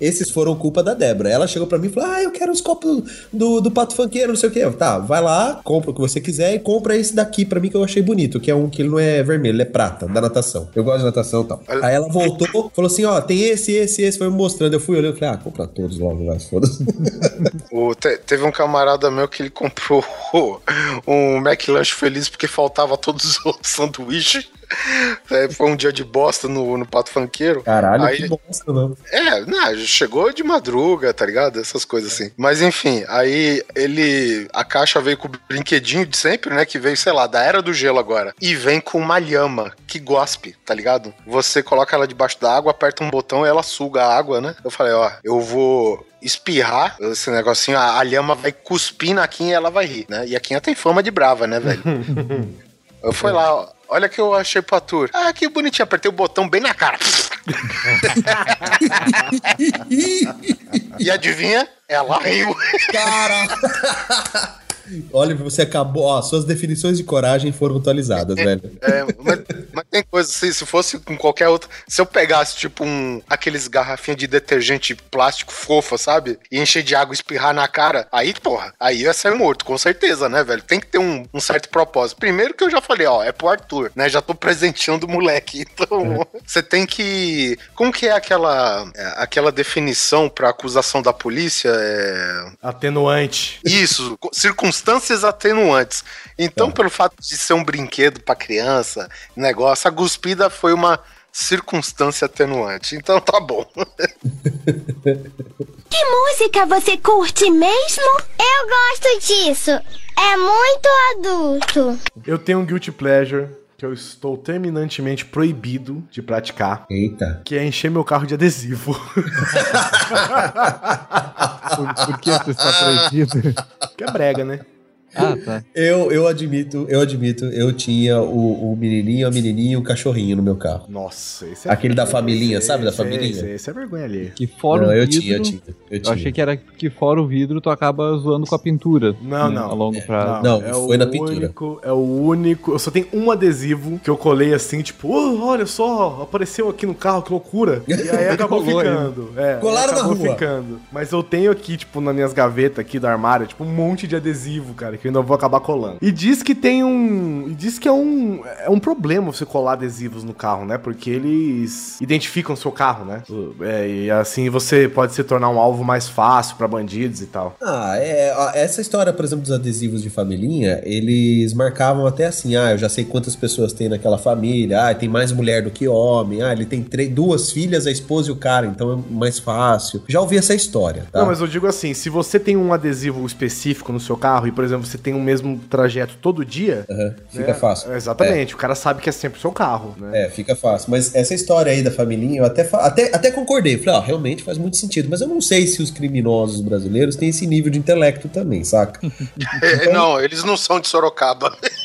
Esses foram culpa da Débora. Ela chegou pra mim e falou: Ah, eu quero os copos do, do pato funkeiro, não sei o quê. Eu, Tá, vai lá, compra o que você quiser e compra esse daqui pra mim que eu achei bonito, que é um que ele não é vermelho, ele é prata, da natação. Eu gosto de natação e tal. Aí ela voltou, falou assim: Ó, tem esse, esse, esse, foi me mostrando. Eu fui olhando e falei: Ah, compra todos logo, vai, foda-se. Te- teve um camarada meu que ele comprou um McLanche feliz porque faltava todos os outros sanduíches. É, foi um dia de bosta no, no Pato Fanqueiro. Caralho, Aí- que bosta, não. É, não, chegou de madruga, tá ligado? Essas coisas assim. Mas enfim, aí ele. A caixa veio com o brinquedinho de sempre, né? Que veio, sei lá, da era do gelo agora. E vem com uma lhama que gospe, tá ligado? Você coloca ela debaixo da água, aperta um botão e ela suga a água, né? Eu falei, ó, eu vou espirrar esse negocinho, a, a lhama vai cuspir na Kim e ela vai rir, né? E a Kim tem fama de brava, né, velho? eu fui lá, ó. Olha que eu achei pra tour. Ah, que bonitinho. Apertei o botão bem na cara. e adivinha? Ela riu. Cara! Olha, você acabou. Ó, suas definições de coragem foram atualizadas, velho. É, mas, mas tem coisa assim, se fosse com qualquer outra. Se eu pegasse, tipo, um. aqueles garrafinhas de detergente plástico fofa, sabe? E encher de água e espirrar na cara, aí, porra, aí ia sair morto, com certeza, né, velho? Tem que ter um, um certo propósito. Primeiro que eu já falei, ó, é pro Arthur, né? Já tô presenteando o moleque. Então, você tem que. Como que é aquela. é, aquela definição pra acusação da polícia? É. Atenuante. Isso, co- circunstâncias atenuantes. Então, Tá. pelo fato de ser um brinquedo pra criança, negócio, a guspida foi uma circunstância atenuante. Então tá bom. Que música você curte mesmo? Eu gosto disso. É muito adulto. Eu tenho um Guilty Pleasure que eu estou terminantemente proibido de praticar. Eita. Que é encher meu carro de adesivo. Por, por que você está proibido? que é brega, né? Ah, tá. Eu, eu admito, eu admito, eu tinha o, o menininho, a menininha e o cachorrinho no meu carro. Nossa, esse é Aquele da família, esse- sabe da esse- família? Esse, esse é vergonha ali. Que fora Não, o eu vidro. tinha, eu tinha. Eu, Eu tinha. achei que era que fora o vidro tu acaba zoando com a pintura. Não, né, não. A longo prazo. Não, é foi o na pintura. Único, é o único. Eu só tenho um adesivo que eu colei assim, tipo, "Oh, olha só, apareceu aqui no carro, que loucura. E aí acabou ficando. É, Colaram acabou na rua. ficando. Mas eu tenho aqui, tipo, nas minhas gavetas aqui do armário, tipo, um monte de adesivo, cara, que eu ainda vou acabar colando. E diz que tem um. E diz que é um. É um problema você colar adesivos no carro, né? Porque eles identificam o seu carro, né? É, e assim você pode se tornar um alvo mais fácil pra bandidos e tal. Ah, é, essa história, por exemplo, dos adesivos de família, eles marcavam até assim, ah, eu já sei quantas pessoas tem naquela família, ah, tem mais mulher do que homem, ah, ele tem três, duas filhas, a esposa e o cara, então é mais fácil. Já ouvi essa história, tá? Não, mas eu digo assim, se você tem um adesivo específico no seu carro e, por exemplo, você tem o mesmo trajeto todo dia... Aham, Fica né, fácil. Exatamente, o cara sabe que é sempre o seu carro, né? É, fica fácil. Mas essa história aí da família, eu até, até, até concordei. Falei, ó, realmente faz muito sentido. Mas eu não sei se os criminosos brasileiros têm esse nível de intelecto também, saca? É, não, eles não são de Sorocaba.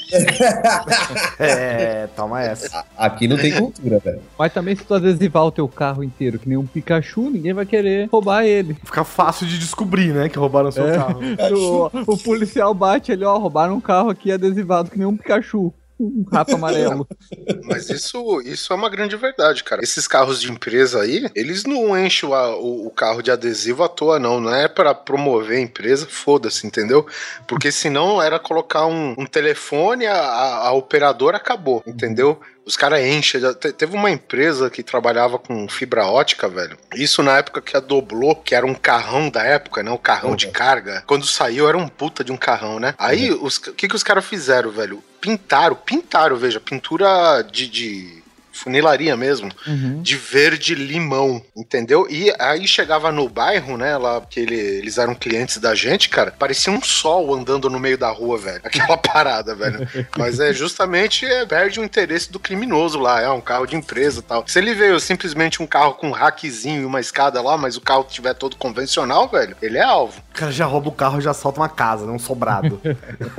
É, toma essa. A- Aqui não tem cultura, velho. Mas também se tu adesivar o teu carro inteiro que nem um Pikachu, ninguém vai querer roubar ele. Fica fácil de descobrir, né, que roubaram seu É. carro. O, o policial bate ali, ó, roubaram um carro aqui adesivado que nem um Pikachu. Um rato amarelo. Mas isso, isso é uma grande verdade, cara. Esses carros de empresa aí, eles não enchem o, o- o carro de adesivo à toa, não. Não é pra promover a empresa, foda-se, entendeu? Porque senão era colocar um, um telefone, a, a- a operadora acabou, entendeu? Os caras enchem. Te- Teve uma empresa que trabalhava com fibra ótica, velho. Isso na época que a Doblô, que era um carrão da época, né? Um carrão de carga. Quando saiu, era um puta de um carrão, né? Aí, o que, que os caras fizeram, velho? Pintaram, pintaram, veja, pintura de, de funilaria mesmo, Uhum. de verde limão, entendeu? E aí chegava no bairro, né, lá que ele- eles eram clientes da gente, cara, parecia um sol andando no meio da rua, velho. Aquela parada, velho. Mas é justamente é, perde o interesse do criminoso lá, é um carro de empresa e tal. Se ele veio simplesmente um carro com um rackzinho e uma escada lá, mas o carro tiver todo convencional, velho, ele é alvo. O cara já rouba o carro e já solta uma casa, né? Um sobrado.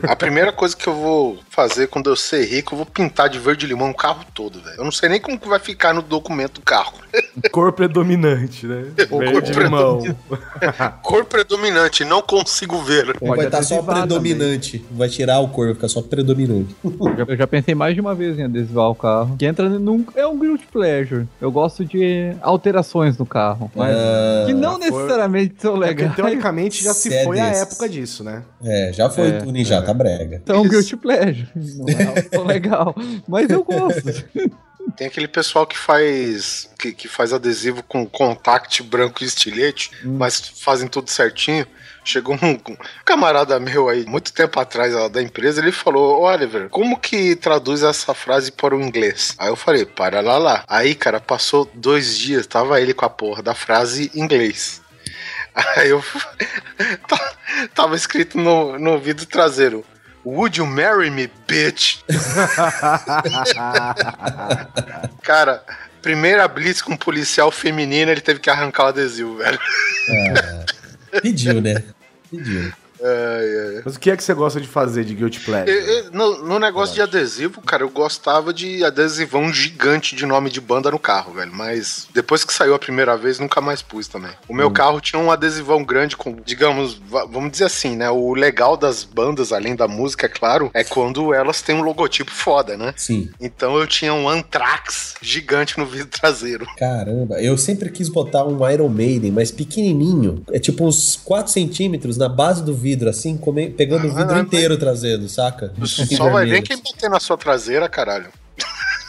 A primeira coisa que eu vou fazer quando eu ser rico, eu vou pintar de verde limão o carro todo, velho. Eu não sei nem como que vai ficar no documento do carro. Cor predominante, né? Ou Cor cor de limão. Cor predominante, não consigo ver. Pode vai estar só adesivar predominante. Vai tirar o cor, vai ficar só predominante. Já- Eu já pensei mais de uma vez em adesivar o carro. Que entra num. É um guilty pleasure. Eu gosto de alterações no carro. Mas Ah, que não necessariamente são É legais. teoricamente já se é foi a desses. época disso, né? É, já foi É, tuning, já tá brega. São guilty pleasure. Não é legal. Mas eu gosto. Tem aquele pessoal que faz que, que faz adesivo com contact branco e estilete, mas fazem tudo certinho. Chegou um, um camarada meu aí, muito tempo atrás lá da empresa, ele falou: "Ô, Oliver, como que traduz essa frase para o inglês? Aí eu falei: para lá lá. Aí, cara, passou dois dias, tava ele com a porra da frase em inglês. Aí eu. tava escrito no, no vidro traseiro: Would you marry me, bitch? Cara, primeira blitz com um policial feminino, ele teve que arrancar o adesivo, velho. Pediu, né? Pediu. Ai, ai. Mas o que é que você gosta de fazer de Guilty Pleasure? E- e No, no negócio de adesivo, cara, eu gostava de adesivão gigante de nome de banda no carro, velho. Mas depois que saiu a primeira vez, nunca mais pus também. O meu carro tinha um adesivão grande com, digamos, va- vamos dizer assim, né? O legal das bandas, além da música, é claro, é quando elas têm um logotipo foda, né? Sim. Então eu tinha um Anthrax gigante no vidro traseiro. Caramba, eu sempre quis botar um Iron Maiden, mas pequenininho. É tipo uns 4 centímetros na base do vidro, assim, come- pegando o vidro Ah, inteiro trazendo, saca? Só vai ver quem bater na sua traseira, caralho.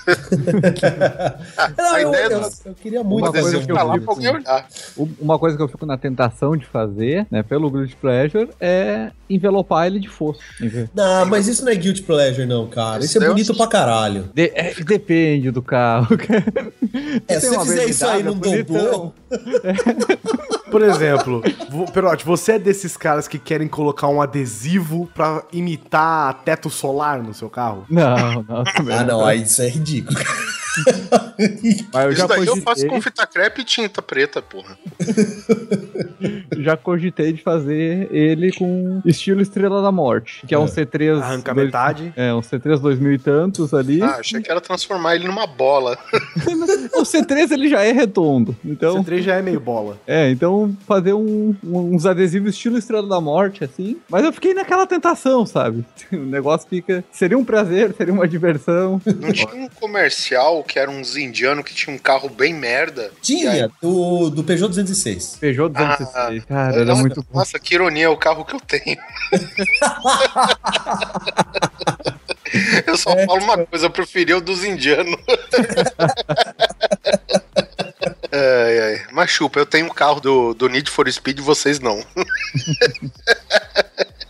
Não, A eu, ideia eu- do- eu queria muito Uma coisa fazer que eu fico- olhar. U- Uma coisa que eu fico na tentação de fazer, né, pelo guilty pleasure, é envelopar ele de. Enve- Não, mas isso não é guilty pleasure, não, cara. Isso é bonito eu- pra caralho. De- é, depende do carro. É, se você fizer isso aí num doblô, Por exemplo, Perotti, você é desses caras que querem colocar um adesivo pra imitar teto solar no seu carro? Não, não, também Ah, não, aí isso é ridículo. Mas eu Isso já daí eu faço cogitei, com fita crepe e tinta preta, porra. já cogitei de fazer ele com estilo Estrela da Morte, que é um C3... Arranca dois- metade. É, um C3 2000 e tantos ali. Ah, achei que era transformar ele numa bola. O C3 ele já é redondo, então... C3 já é meio bola. É, então fazer um- um- uns adesivos estilo Estrela da Morte, assim. Mas eu fiquei naquela tentação, sabe? O negócio fica. Seria um prazer, seria uma diversão. Não tinha um comercial que era uns indianos que tinha um carro bem merda? E aí- Tinha, do, do Peugeot 206. Peugeot 206. Cara, era nossa, muito bom. Nossa, que ironia, é o carro que eu tenho. eu só falo uma coisa, eu preferi o dos indianos. ai, ai. Mas chupa, eu tenho um carro do, do Need for Speed, vocês não.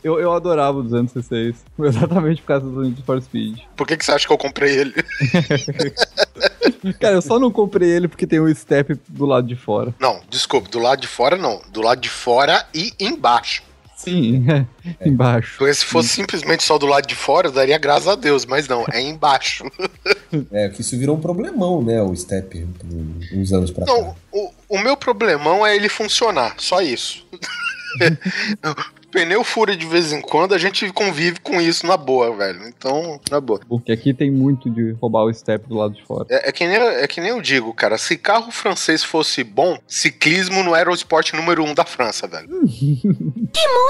Eu, eu adorava o 206. Exatamente por causa do Need for Speed. Por que, que você acha que eu comprei ele? Cara, eu só não comprei ele porque tem o step do lado de fora. Não, desculpe, do lado de fora não. Do lado de fora e embaixo. Sim, é. embaixo. Porque se fosse simplesmente só do lado de fora, eu daria graças a Deus, mas não, é embaixo. É, que isso virou um problemão, né? O Step, um- uns anos pra cá. Não, o, o meu problemão é ele funcionar, só isso. Pneu fura de vez em quando, a gente convive com isso na boa, velho. Então, na boa. Porque aqui tem muito de roubar o step do lado de fora. É, é que nem, é que nem eu digo, cara. Se carro francês fosse bom, ciclismo não era o esporte número um da França, velho.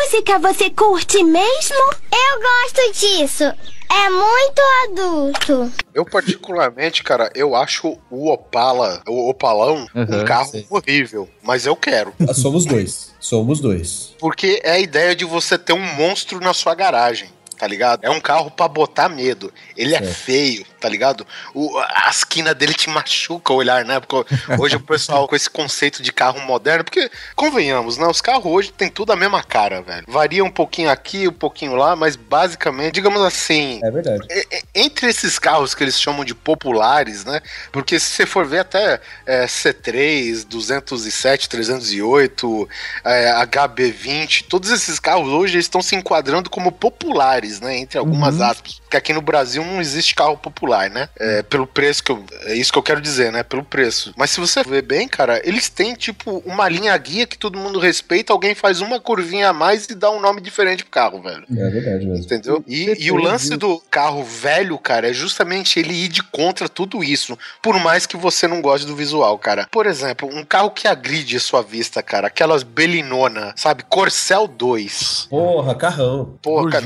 Música você curte mesmo? Eu gosto disso. É muito adulto. Eu, particularmente, cara, eu acho o Opala, o Opalão, um Aham, carro sei. horrível. Mas eu quero. Somos dois. Somos dois. Porque é a ideia de você ter um monstro na sua garagem. Tá ligado? É um carro pra botar medo. Ele é, feio, tá ligado? O, a esquina dele te machuca o olhar, né? Porque hoje o pessoal com esse conceito de carro moderno, porque, convenhamos, né? Os carros hoje tem tudo a mesma cara, velho. Varia um pouquinho aqui, um pouquinho lá, mas basicamente, digamos assim. É verdade. Entre esses carros que eles chamam de populares, né? Porque se você for ver até é, C3, 207, 308, é, HB20, todos esses carros hoje estão se enquadrando como populares, né? Entre algumas aspas. Porque aqui no Brasil não existe carro popular, né? É, pelo preço que eu. É isso que eu quero dizer, né? Pelo preço. Mas se você ver bem, cara, eles têm, tipo, uma linha guia que todo mundo respeita, alguém faz uma curvinha a mais e dá um nome diferente pro carro, velho. É verdade mesmo. Entendeu? E, e o lance do carro velho, cara, é justamente ele ir de contra tudo isso. Por mais que você não goste do visual, cara. Por exemplo, um carro que agride a sua vista, cara. Aquelas Belinona, sabe? Corcel 2. Porra, carrão. Porra, cara.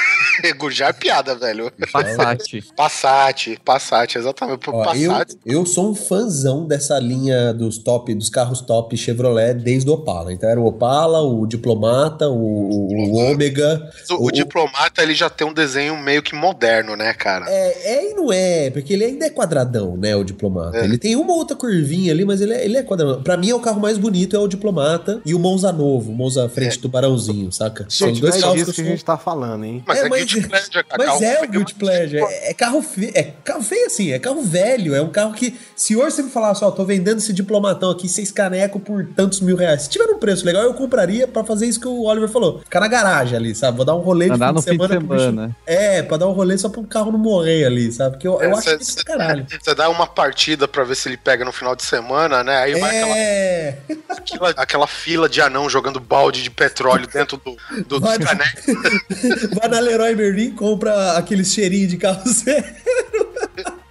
Gurgel. Gurgel é piada, velho. Passat. Passat, Passat, exatamente. Ó, eu, Passat. eu sou um fãzão dessa linha dos top, dos carros top Chevrolet desde o Opala. Então era o Opala, o Diplomata, o, o Ômega. O, o diplomata ele já tem um desenho meio que moderno, né, cara? É, é e não é, porque ele ainda é quadradão, né, o Diplomata. Ele tem uma outra curvinha ali, mas ele é, ele é quadradão. Pra mim, é o carro mais bonito é o Diplomata e o Monza novo, o Monza frente do Barãozinho, saca? São Gente, dois não é carros eu que a gente tá falando, hein? Mas É, é, mas- guilty pleasure, cara. Mas Carro é o Guilty Pleasure. É, é carro feio. É carro feio assim, é carro velho. É um carro que, se hoje você me falasse, ó, tô vendendo esse diplomatão aqui, seis caneco por tantos mil reais. Se tiver um preço legal, eu compraria pra fazer isso que o Oliver falou. Ficar na garagem ali, sabe? Vou dar um rolê Andar no fim de pro bicho- semana. É, pra dar um rolê só pro carro não morrer ali, sabe? Porque eu, eu É, acho cê- isso do caralho. Você dá uma partida pra ver se ele pega no final de semana, né? Aí vai aquela, É. aquela, aquela fila de anão jogando balde de petróleo dentro do, do, dos Vai- canecos. Vai na Leroy Merlin, compra aquele cheirinho de carro zero.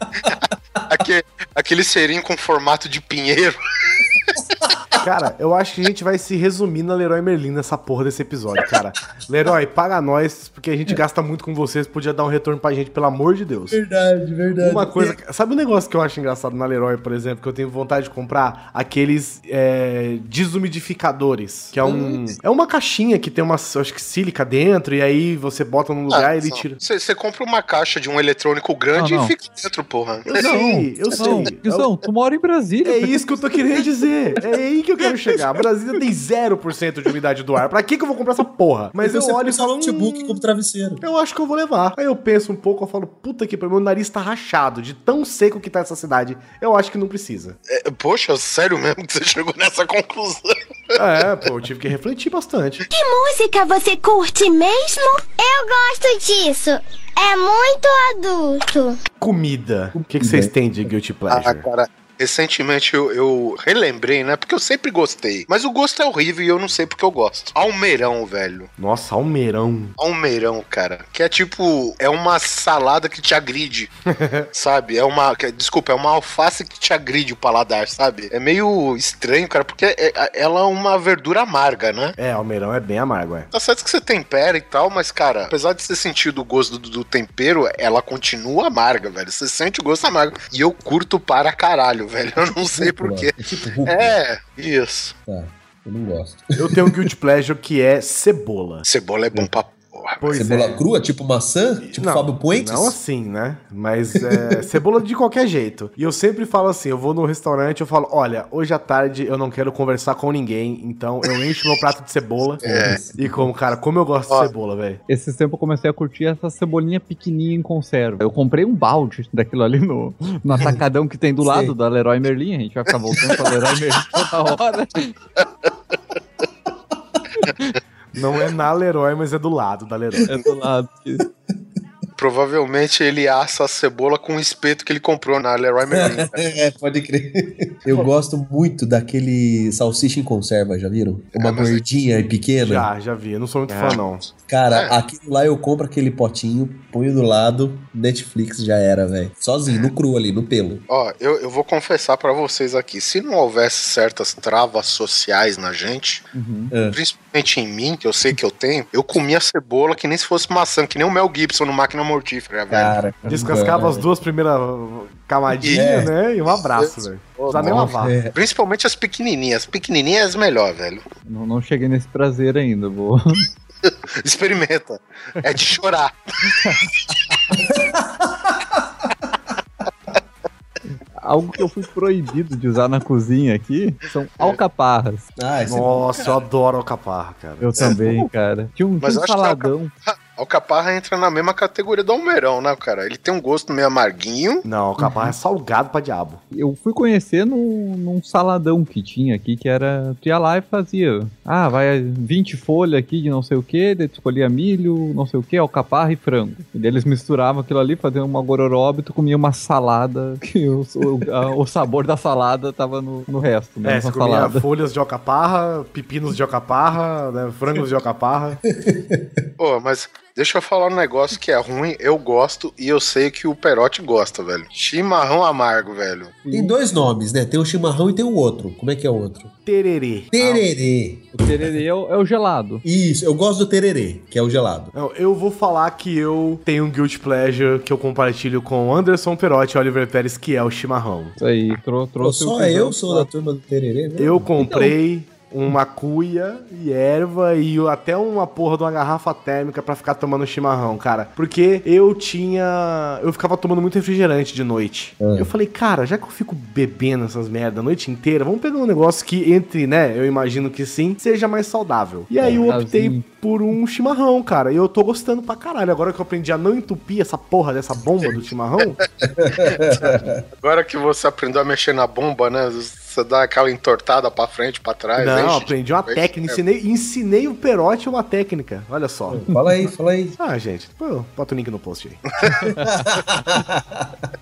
Aquele, aquele serinho com formato de pinheiro. Cara, eu acho que a gente vai se resumir na Leroy Merlin nessa porra desse episódio, cara. Leroy, paga nós, porque a gente gasta muito com vocês, podia dar um retorno pra gente, pelo amor de Deus. Verdade, verdade. Uma coisa. Sabe um negócio que eu acho engraçado na Leroy, por exemplo, que eu tenho vontade de comprar? Aqueles é, desumidificadores. Que é um. É uma caixinha que tem uma, acho que sílica dentro, e aí você bota num lugar e ele tira. Você compra uma caixa de um eletrônico grande Não, não. e fica dentro, porra. Eu sei, eu sei. Não, tu mora em Brasília. É isso que eu tô querendo dizer. É aí que eu quero chegar. Brasília tem 0% de umidade do ar. Pra que, que eu vou comprar essa porra? Mas eu você olho e falo. notebook "Hum, como travesseiro. eu acho que eu vou levar. Aí eu penso um pouco, eu falo, puta que pariu, meu nariz tá rachado de tão seco que tá essa cidade. Eu acho que não precisa. É, poxa, sério mesmo que você chegou nessa conclusão? É, pô, eu tive que refletir bastante. Que música você curte mesmo? Eu gosto disso. É muito adulto. Comida. O que, que vocês têm de Guilty Ah, Pleasure? cara. Recentemente eu, eu relembrei, né? Porque eu sempre gostei. Mas o gosto é horrível e eu não sei porque eu gosto. Almeirão, velho. Nossa, almeirão. Almeirão, cara. Que é tipo. É uma salada que te agride. sabe? É uma. que- Desculpa, é uma alface que te agride o paladar, sabe? É meio estranho, cara, porque é- ela é uma verdura amarga, né? É, almeirão é bem amargo, é. Tá certo que você tempera e tal, mas, cara, apesar de você sentir o gosto do, do tempero, ela continua amarga, velho. Você sente o gosto amargo. E eu curto para caralho, velho. Eu não sei porquê. É tipo rúcula. É, isso. Tá, eu não gosto. Eu tenho um Guilty Pleasure que é cebola. Cebola é bom pra. Pois Cebola é. crua, tipo maçã? Tipo Não, Fábio Puentes? Não assim, né? Mas é, cebola de qualquer jeito. E eu sempre falo assim: eu vou no restaurante, eu falo, olha, hoje à tarde eu não quero conversar com ninguém, então eu encho meu prato de cebola É. e como, cara, como eu gosto Ó. de cebola, velho. Esses tempos eu comecei a curtir essa cebolinha pequenininha em conserva. Eu comprei um balde daquilo ali no, no atacadão que tem do Sei. lado da Leroy Merlin. A gente vai ficar voltando pra Leroy Merlin toda hora. Não é na Leroy, mas é do lado da Leroy. É do lado. Provavelmente ele assa a cebola com o espeto que ele comprou na Leroy Merlin. É, pode crer. Eu gosto muito daquele salsicha em conserva, já viram? Uma É, mas é- gordinha e pequena. Já, já vi. Eu não sou muito fã, não. Cara, É. aquilo lá eu compro aquele potinho, ponho do lado, Netflix já era, velho. Sozinho, no cru ali, no pelo. Ó, eu, eu vou confessar pra vocês aqui, se não houvesse certas travas sociais na gente, Uhum. É. principalmente em mim, que eu sei que eu tenho, eu comia cebola que nem se fosse maçã, que nem o Mel Gibson no Máquina Mortífera, velho. Cara, Descascava as duas primeiras camadinhas, É. né? E um abraço, velho. Não nem lavar. É. Principalmente as pequenininhas. As pequenininhas é melhor, velho. Não, não cheguei nesse prazer ainda, vou. Experimenta. É de chorar. Algo que eu fui proibido de usar na cozinha aqui são alcaparras. Ah, esse Nossa, eu adoro alcaparra, cara. Eu também, cara. Tinha um, tinha um saladão. Alcaparra entra na mesma categoria do almeirão, né, cara? Ele tem um gosto meio amarguinho. Não, alcaparra é salgado pra diabo. Eu fui conhecer num, num saladão que tinha aqui, que era. Tu ia lá e fazia. Ah, vai 20 folhas aqui de não sei o que, daí tu escolhia milho, não sei o que, alcaparra e frango. E daí eles misturavam aquilo ali, faziam uma gororoba e tu comia uma salada, que o, o, a- o sabor da salada tava no, no resto, né? É, você comia salada. folhas de alcaparra, pepinos de alcaparra, né, frangos de alcaparra. Pô, mas deixa eu falar um negócio que é ruim, eu gosto e eu sei que o Perotti gosta, velho. Chimarrão amargo, velho. Tem dois nomes, né? Tem o chimarrão e tem o outro. Como é que é o outro? Tererê. Tererê. O tererê é o, é o gelado. Isso, eu gosto do tererê, que é o gelado. Não, eu vou falar que eu tenho um guilty pleasure que eu compartilho com Anderson Perotti e Oliver Pérez, que é o chimarrão. Isso aí, trou Pô, trouxe só eu sou da turma do tererê, né? Eu comprei uma cuia e erva e até uma porra de uma garrafa térmica pra ficar tomando chimarrão, cara. Porque eu tinha. Eu ficava tomando muito refrigerante de noite. Eu falei, cara, já que eu fico bebendo essas merda a noite inteira, vamos pegar um negócio que entre, né? Eu imagino que sim, seja mais saudável. E aí eu optei Casinho. por um chimarrão, cara. E eu tô gostando pra caralho. Agora que eu aprendi a não entupir essa porra dessa bomba do chimarrão. Agora que você aprendeu a mexer na bomba, né? Você dá aquela entortada pra frente, pra trás. não, enche- aprendi uma técnica. Ensinei, ensinei o Perotti uma técnica. Olha só. Fala aí, fala aí. Ah, gente, pô, bota o link no post aí.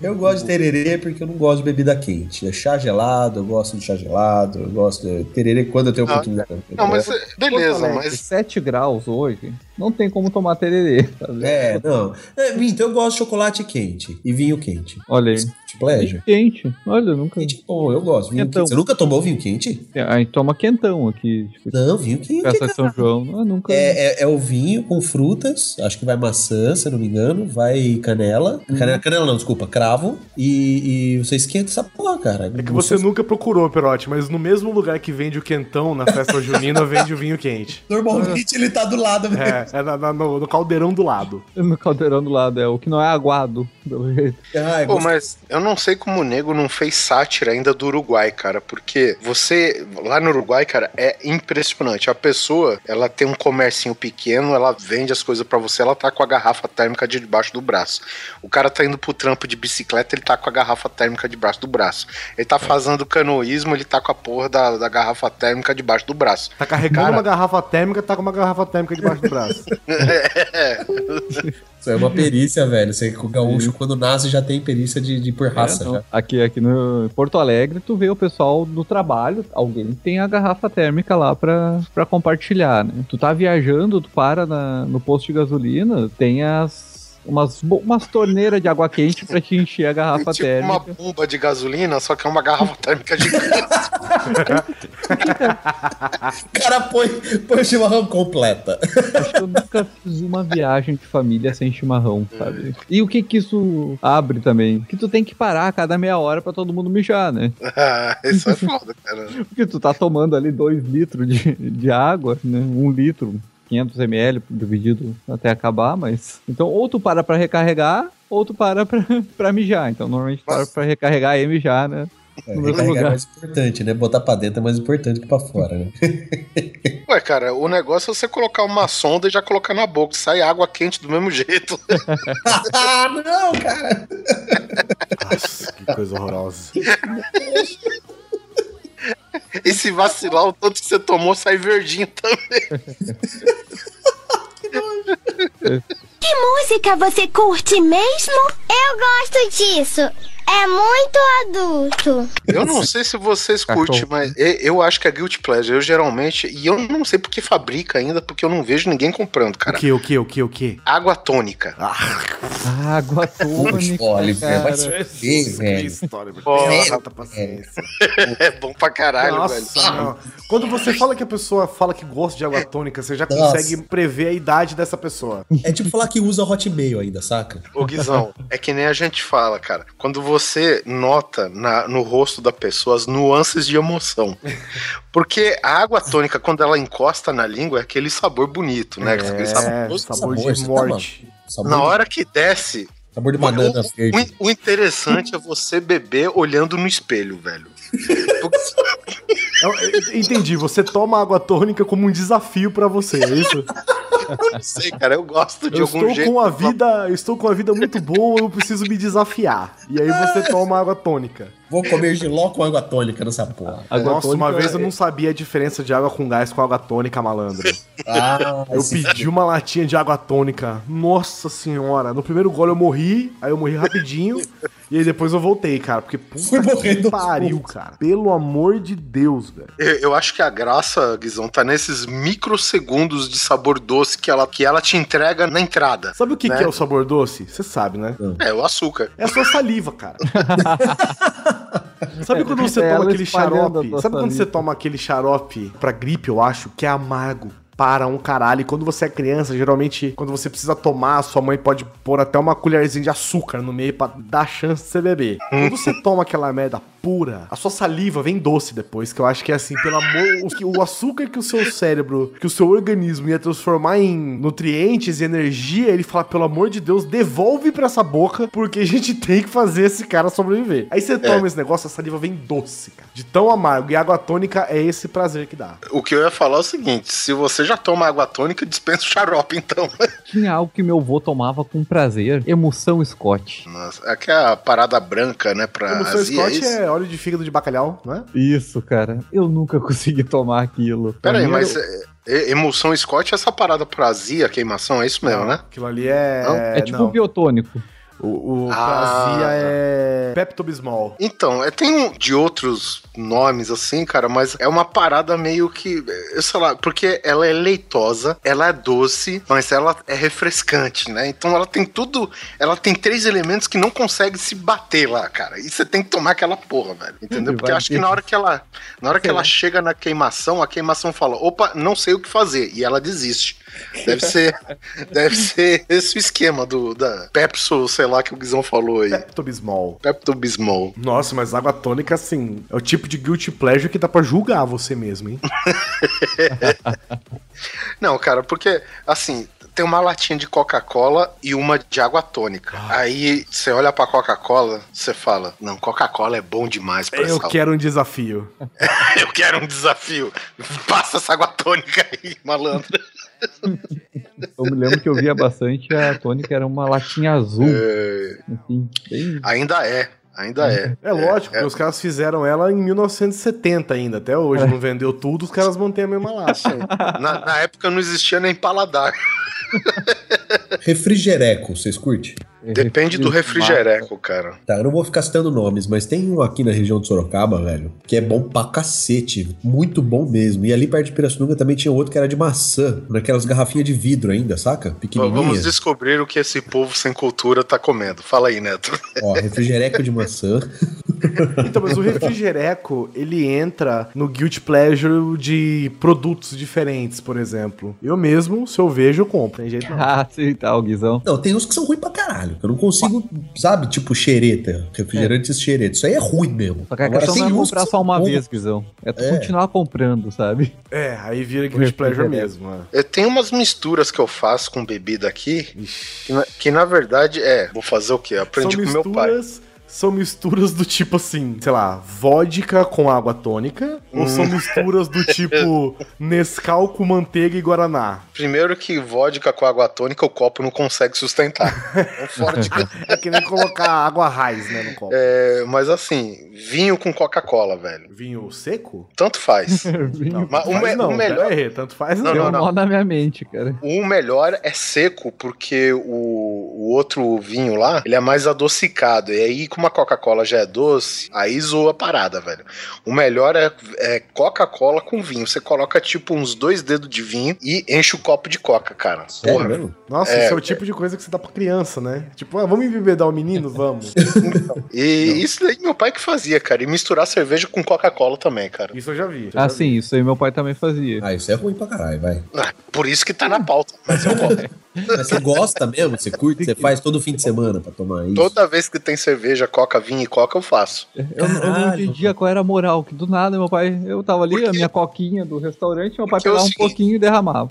Eu gosto de tererê porque eu não gosto de bebida quente. É chá gelado, eu gosto de chá gelado, eu gosto de tererê quando eu tenho Ah, oportunidade. Não, mas beleza, mas 7 graus hoje, não tem como tomar tererê. tá vendo? É, não. É, então eu gosto de chocolate quente e vinho quente. Olha aí. De pleasure. Quente. Olha, nunca. Quente é bom, eu gosto. Vinho Quentão. quente. Você nunca tomou vinho quente? A gente toma quentão aqui. Tipo, Não, vinho quente. festa de São João. Ah, nunca. É, é, é o vinho com frutas, acho que vai maçã, se eu não me engano, vai canela. Canela, canela não, desculpa, cravo. E, e você esquenta essa porra, cara. É que você nunca procurou, Perotti, mas no mesmo lugar que vende o quentão na festa junina, vende o vinho quente. Normalmente ele tá do lado mesmo. É, é na- na- no, no caldeirão do lado. No caldeirão do lado, é o que não é aguado. pelo jeito. Ai, Pô, gosto- mas eu não sei como o nego não fez sátira ainda do Uruguai, cara, porque você, lá no Uruguai, cara, é impressionante. A pessoa, ela tem um comércio pequeno, ela vende as coisas pra você, ela tá com a garrafa térmica de debaixo do braço. O cara tá indo pro trampo de bicicleta, ele tá com a garrafa térmica debaixo do braço. Ele tá fazendo canoísmo, ele tá com a porra da, da garrafa térmica debaixo do braço. Tá carregando Cara. uma garrafa térmica, tá com uma garrafa térmica debaixo do braço. Isso é uma perícia, velho. Você, o gaúcho, quando nasce, já tem perícia de, de por raça. É, não. já. Aqui, aqui no Porto Alegre, tu vê o pessoal do trabalho, alguém tem a garrafa térmica lá pra, pra compartilhar, né? Tu tá viajando, tu para na- no posto de gasolina, tem as. Umas, umas torneiras de água quente pra te encher a garrafa tipo térmica. uma bomba de gasolina, só que é uma garrafa térmica gigante. O cara põe, põe o chimarrão completa. Acho que eu nunca fiz uma viagem de família sem chimarrão, sabe? E o que que isso abre também? Que tu tem que parar a cada meia hora pra todo mundo mijar, né? Ah, Isso é foda, cara. Porque tu tá tomando ali 2 litros de, de água, né? 1 um litro, 500 ml dividido até acabar, mas... Então, ou tu para pra recarregar, ou tu para pra, pra mijar. Então, normalmente para pra recarregar e mijar, né? É, recarregar é mais importante, né? Botar pra dentro é mais importante que pra fora, né? Ué, cara, o negócio é você colocar uma sonda e já colocar na boca. Sai água quente do mesmo jeito. ah, não, cara! Nossa, que coisa horrorosa. E se vacilar, o tanto que você tomou sai verdinho também. Que música você curte mesmo? Eu gosto disso. É muito adulto. Eu não sei se vocês Cachorro. curtem, mas eu acho que é Guilty Pleasure. Eu geralmente. E eu não sei porque fabrica ainda, porque eu não vejo ninguém comprando, O cara. que, o que, o que, o que? Água tônica. Água tônica, vai se fuder, velho. história, paciência. É bom pra caralho, Nossa, velho. não. Quando você fala que a pessoa fala que gosta de água tônica, você já Nossa. consegue prever a idade dessa pessoa. É tipo falar que usa Hotmail ainda, saca? Ô, Guizão, é que nem a gente fala, cara. Quando você nota na- no rosto da pessoa as nuances de emoção. Porque a água tônica, quando ela encosta na língua, é aquele sabor bonito, né? Aquele sabor É, gostoso. sabor Sabor, de você tá morte. Sabor, Na hora que desce, sabor de banana o, o- o interessante é você beber olhando no espelho, velho. Eu entendi, você toma água tônica como um desafio pra você, é isso? Não sei, cara, eu gosto de Eu algum estou jeito. com a vida, eu estou com a vida muito boa, eu preciso me desafiar. E aí você toma água tônica. Vou comer giló com água tônica nessa porra. Água Nossa, uma vez eu é- não sabia a diferença de água com gás com água tônica, malandro. Ah, Eu pedi uma latinha de água tônica. Nossa senhora, no primeiro gole eu morri, aí eu morri rapidinho. E aí depois eu voltei, cara. Porque Fui puta morrendo que pariu, cara. Pelo amor de Deus, velho. Eu, eu acho que a graça, Guizão, tá nesses microsegundos de sabor doce que ela, que ela te entrega na entrada. Sabe o que, Né? que é o sabor doce? Você sabe, né? É, o açúcar. É a sua saliva, cara. Sabe quando você É toma aquele xarope? Sabe quando você toma aquele xarope pra gripe, eu acho, que é amargo? Para um caralho. E quando você é criança, geralmente, quando você precisa tomar, sua mãe pode pôr até uma colherzinha de açúcar no meio pra dar chance de você beber. Quando você toma aquela merda pura, a sua saliva vem doce depois, que eu acho que é assim, pelo amor. O, o açúcar que o seu cérebro, que o seu organismo ia transformar em nutrientes e energia, ele fala, pelo amor de Deus, devolve pra essa boca, porque a gente tem que fazer esse cara sobreviver. Aí você toma esse negócio, a saliva vem doce, cara. De tão amargo. E água tônica é esse prazer que dá. O que eu ia falar é o seguinte: se você já toma água tônica, dispensa o xarope, então. Tinha algo que meu avô tomava com prazer. Emoção Scott. Nossa, aqui é a parada branca, né? Pra Como o seu azia, é Scott isso? é óleo de fígado de bacalhau, não é? Isso, cara. Eu nunca consegui tomar aquilo. Pra Pera aí, mim mas era- é, é, emulsão Scott é essa parada pra azia, queimação, é isso mesmo, né? Aquilo ali é. Não? É tipo não. biotônico. O, o Ah. É Pepto-Bismol. Então, é, tem um de outros nomes assim, cara, mas é uma parada meio que, eu sei lá, porque ela é leitosa, ela é doce, mas ela é refrescante, né? Então ela tem tudo, ela tem três elementos que não conseguem se bater lá, cara. E você tem que tomar aquela porra, velho. Entendeu? Porque acho que na hora que ela, na hora que ela chega na queimação, a queimação fala: "Opa, não sei o que fazer", e ela desiste. Deve ser, deve ser esse o esquema do da Pepso, sei lá que o Guizão falou aí. Pepto-Bismol. Pepto Bismol. Nossa, mas água tônica, assim, é o tipo de guilty pleasure que dá pra julgar você mesmo, hein? Não, cara, porque assim, tem uma latinha de Coca-Cola e uma de água tônica. Aí você olha pra Coca-Cola, você fala: "Não, Coca-Cola é bom demais pra Eu essa. quero um desafio. Eu quero um desafio. Passa essa água tônica aí, malandro." Eu me lembro que eu via bastante a tônica era uma latinha azul. É, Assim, bem... ainda é, ainda é. É lógico, porque os caras fizeram ela em 1970 ainda. Até hoje não vendeu tudo, os caras mantêm a mesma lata. Na, na época não existia nem paladar. Refrigereco, vocês curtem? Depende do refrigereco, cara. Tá, eu não vou ficar citando nomes, mas tem um aqui na região de Sorocaba, velho, que é bom pra cacete. Muito bom mesmo. E ali perto de Pirassununga também tinha outro que era de maçã, naquelas garrafinhas de vidro ainda, saca? Vamos Pequenininha. descobrir o que esse povo sem cultura tá comendo. Fala aí, Neto. Ó, refrigereco de maçã. Então, mas o refrigereco, ele entra no guilty pleasure de produtos diferentes, por exemplo. Eu mesmo, se eu vejo, eu compro. Tem jeito não. Ah, Guizão. Não, tem uns que são ruins pra caralho. Eu não consigo, sabe, tipo xereta, refrigerantes xereta. Isso aí é ruim mesmo. Só que a questão não é comprar só uma bons. vez, Guizão. É tu É. continuar comprando, sabe? É, aí vira guilty pleasure mesmo. é. Eu tenho umas misturas que eu faço com bebida aqui, que na, que na verdade é. Vou fazer o quê? Eu aprendi São com meu pai. São misturas do tipo assim, sei lá, vodka com água tônica? Ou Hum. são misturas do tipo Nescau com manteiga e Guaraná? Primeiro que vodka com água tônica o copo não consegue sustentar. Fora de- É que nem colocar água raiz, né, no copo. É, mas assim, vinho com Coca-Cola, velho. Vinho seco? Tanto faz. Vinho Mas o, Faz me- não, o melhor, aí, tanto faz não. Não, deu não, um não. nó na minha mente, cara. o melhor é seco, porque o, o outro vinho lá, ele é mais adocicado. E aí, como a Coca-Cola já é doce, aí zoa a parada, velho. O melhor é, é Coca-Cola com vinho. Você coloca tipo uns dois dedos de vinho e enche o copo de Coca, cara. Sério Porra. mesmo? Nossa, É, esse é o tipo de coisa que você dá pra criança, né? Tipo, ah, vamos embebedar o menino? Vamos. E isso daí meu pai que fazia, cara. E misturar cerveja com Coca-Cola também, cara. Isso eu já vi. isso eu Ah, já sim, isso aí meu pai também fazia. Ah, isso é ruim pra caralho, vai. Ah, por isso que tá na pauta. Mas eu gosto. Mas você gosta mesmo? Você curte? Você faz todo fim de semana pra tomar isso? Toda vez que tem cerveja, coca, vinho e coca, eu faço. Eu, eu não entendia qual era a moral, que do nada meu pai, eu tava ali, a minha coquinha do restaurante, meu pai Porque é pegava um pouquinho e derramava.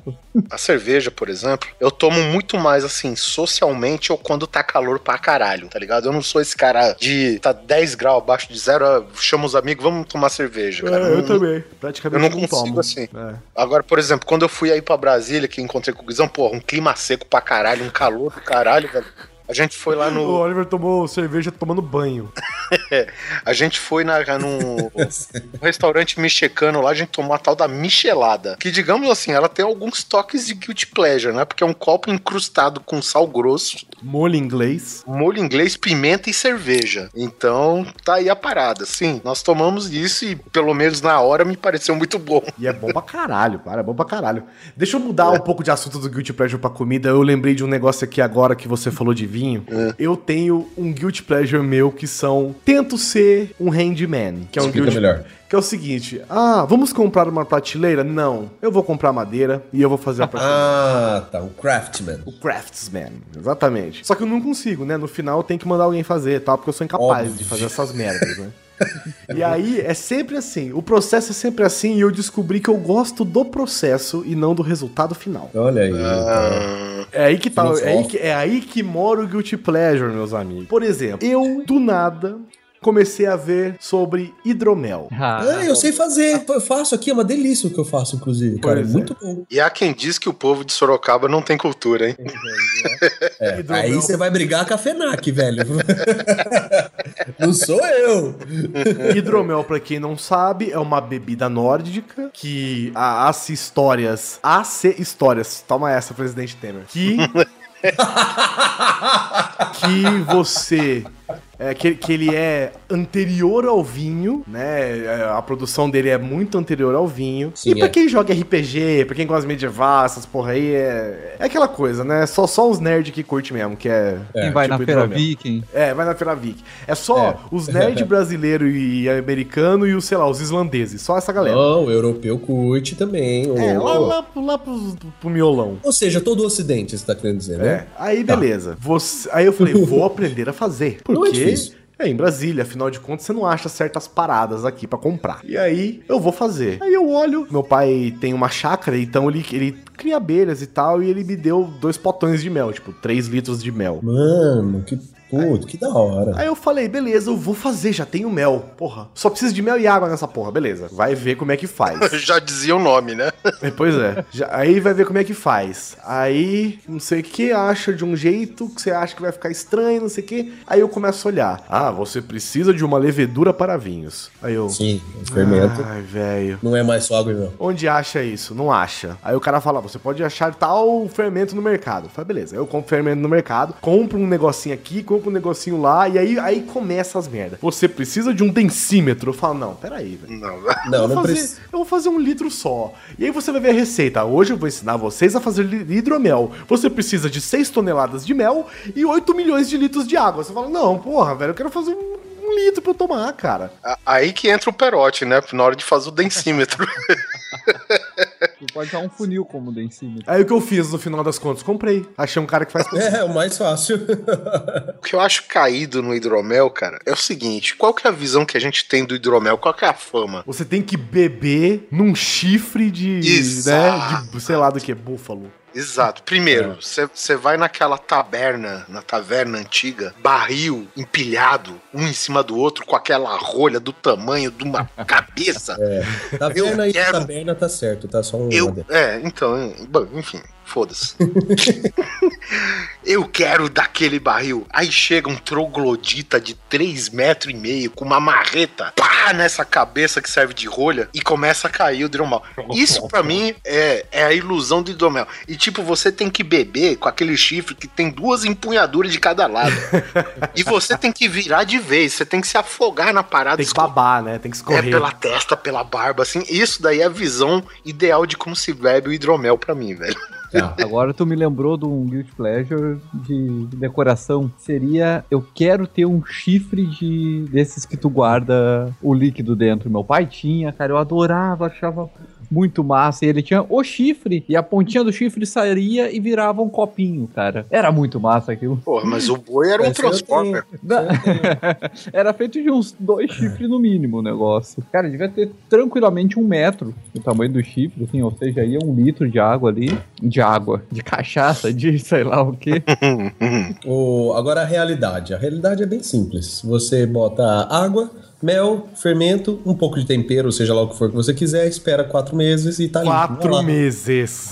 A cerveja, por exemplo, eu tomo muito mais assim, socialmente ou quando tá calor pra caralho, tá ligado? Eu não sou esse cara de tá 10 graus abaixo de zero, eu chamo os amigos, vamos tomar cerveja, cara. É, eu Não- também. Eu Praticamente não não, consigo tomo. assim. É. Agora, por exemplo, quando eu fui aí pra Brasília, que encontrei com o Guizão, porra, um clima seco pra caralho, um calor do caralho, velho. A gente foi lá O no. Oliver tomou cerveja tomando banho. A gente foi na, num restaurante mexicano lá, a gente tomou a tal da Michelada. Que, digamos assim, ela tem alguns toques de guilty pleasure, né? Porque é um copo incrustado com sal grosso, Molho inglês. molho inglês, pimenta e cerveja. Então, tá aí a parada. Sim, nós tomamos isso e, pelo menos na hora, me pareceu muito bom. E é bom pra caralho, cara. É bom pra caralho. Deixa eu mudar um pouco de assunto do Guilty Pleasure pra comida. Eu lembrei de um negócio aqui agora que você falou de vinho. Eu tenho um Guilty Pleasure meu que são. Tento ser um handyman. Que é um Explica melhor. Que é o seguinte: ah, vamos comprar uma prateleira? Não. Eu vou comprar madeira e eu vou fazer a prateleira. Ah, tá. O Craftman. O craftsman, exatamente. Só que eu não consigo, né? No final eu tenho que mandar alguém fazer, tá? Porque eu sou incapaz Óbvio. de fazer essas merdas, né? e aí é sempre assim, o processo é sempre assim e eu descobri que eu gosto do processo e não do resultado final. Olha aí. Ah, É aí que tá, é aí que, é aí que mora o guilty pleasure, meus amigos. Por exemplo, eu do nada comecei a ver sobre hidromel. Ah, eu sei fazer. Eu faço aqui, é uma delícia o que eu faço, inclusive, cara. É. Muito bom. e há quem diz que o povo de Sorocaba não tem cultura, hein? É, Hidromel. aí você vai brigar com a FENAC, velho. Não sou eu. Hidromel, pra quem não sabe, é uma bebida nórdica que a- as histórias, as histórias, toma essa, presidente Temer, que que você é, que, que ele é anterior ao vinho, né? É, A produção dele é muito anterior ao vinho. Sim, e pra é. quem joga RPG, pra quem gosta de medieval, essas porra aí, é, é aquela coisa, né? Só, só os nerds que curte mesmo, que é. Quem vai tipo na Feira. Viking. É, vai na Feira Vic. É só É. os nerds brasileiro e americano e os, sei lá, os islandeses. Só essa galera. Não, o europeu curte também. ô. É, lá, lá, pro- lá pro, pro miolão. Ou seja, todo o ocidente, você tá querendo dizer, né? É, aí beleza. Você- aí eu falei, vou aprender a fazer. Não é difícil. é em Brasília, afinal de contas, você não acha certas paradas aqui pra comprar. E aí eu vou fazer. Aí eu olho, meu pai tem uma chácara, então ele, ele cria abelhas e tal, e ele me deu dois potões de mel, tipo, 3 litros de mel. Mano, que puto, que da hora. Aí eu falei, beleza, eu vou fazer, já tenho mel. Porra, só preciso de mel e água nessa porra, beleza. Vai ver como é que faz. Já dizia o nome, né? É, Pois é. Já- aí vai ver como é que faz. Aí, não sei o que, acha de um jeito que você acha que vai ficar estranho, não sei o que. Aí eu começo a olhar. Ah, você precisa de uma levedura para vinhos. Aí eu. Sim, fermento. Ai, velho. Não é mais só água mel. Onde acha isso? Não acha. Aí o cara fala, você pode achar tal fermento no mercado. Falei, beleza, eu compro fermento no mercado, compro um negocinho aqui, compro um negocinho lá, e aí, aí começa as merdas. Você precisa de um densímetro. Eu falo, não, peraí, velho. Não. Não, eu, não fazer, precisa. eu vou fazer um litro só. E aí você vai ver a receita. Hoje eu vou ensinar vocês a fazer hidromel. Você precisa de 6 toneladas de mel e 8 milhões de litros de água. Você fala, não, porra, velho, eu quero fazer um, um litro pra eu tomar, cara. Aí que entra o perote, né? Na hora de fazer o densímetro. Tu pode usar um funil como densímetro. Aí o que eu fiz no final das contas? Comprei. Achei um cara que faz. É, o mais fácil. O que eu acho caído no hidromel, cara, é o seguinte: qual que é a visão que a gente tem do hidromel? Qual que é a fama? Você tem que beber num chifre de. Exato. né? De, sei lá do que, búfalo. Exato. Primeiro, você vai naquela taberna, na taverna antiga, barril empilhado, um em cima do outro, com aquela rolha do tamanho de uma cabeça. Taverna Eu e quero- taberna tá certo, tá só um. Eu, é, então, é, bom, enfim, foda-se. eu quero daquele barril. Aí chega um troglodita de 3 metros e meio com uma marreta, pá, nessa cabeça que serve de rolha e começa a cair o hidromel. Isso pra mim é, é a ilusão do hidromel. E tipo, você tem que beber com aquele chifre que tem duas empunhaduras de cada lado. e você tem que virar de vez, você tem que se afogar na parada Tem que babar, né? Tem que É escorrer. pela testa, pela barba, assim. Isso daí é a visão ideal de como se bebe o hidromel pra mim, velho. Agora tu me lembrou de um Guilty Pleasure de decoração. Seria, eu quero ter um chifre de desses que tu guarda o líquido dentro. Meu pai tinha, cara, eu adorava, achava muito massa. E ele tinha o chifre, e a pontinha do chifre sairia e virava um copinho, cara. Era muito massa aquilo. Porra, mas o boi era um Esse eu Transformer. Era feito de uns dois chifres no mínimo o negócio. Cara, devia ter tranquilamente um metro o tamanho do chifre, assim, ou seja, ia um litro de água ali. De água, de cachaça, de sei lá o quê. O, agora a realidade. A realidade é bem simples. Você bota água, mel, fermento, um pouco de tempero, seja lá o que for que você quiser, espera quatro meses e tá limpo. Quatro lá. meses.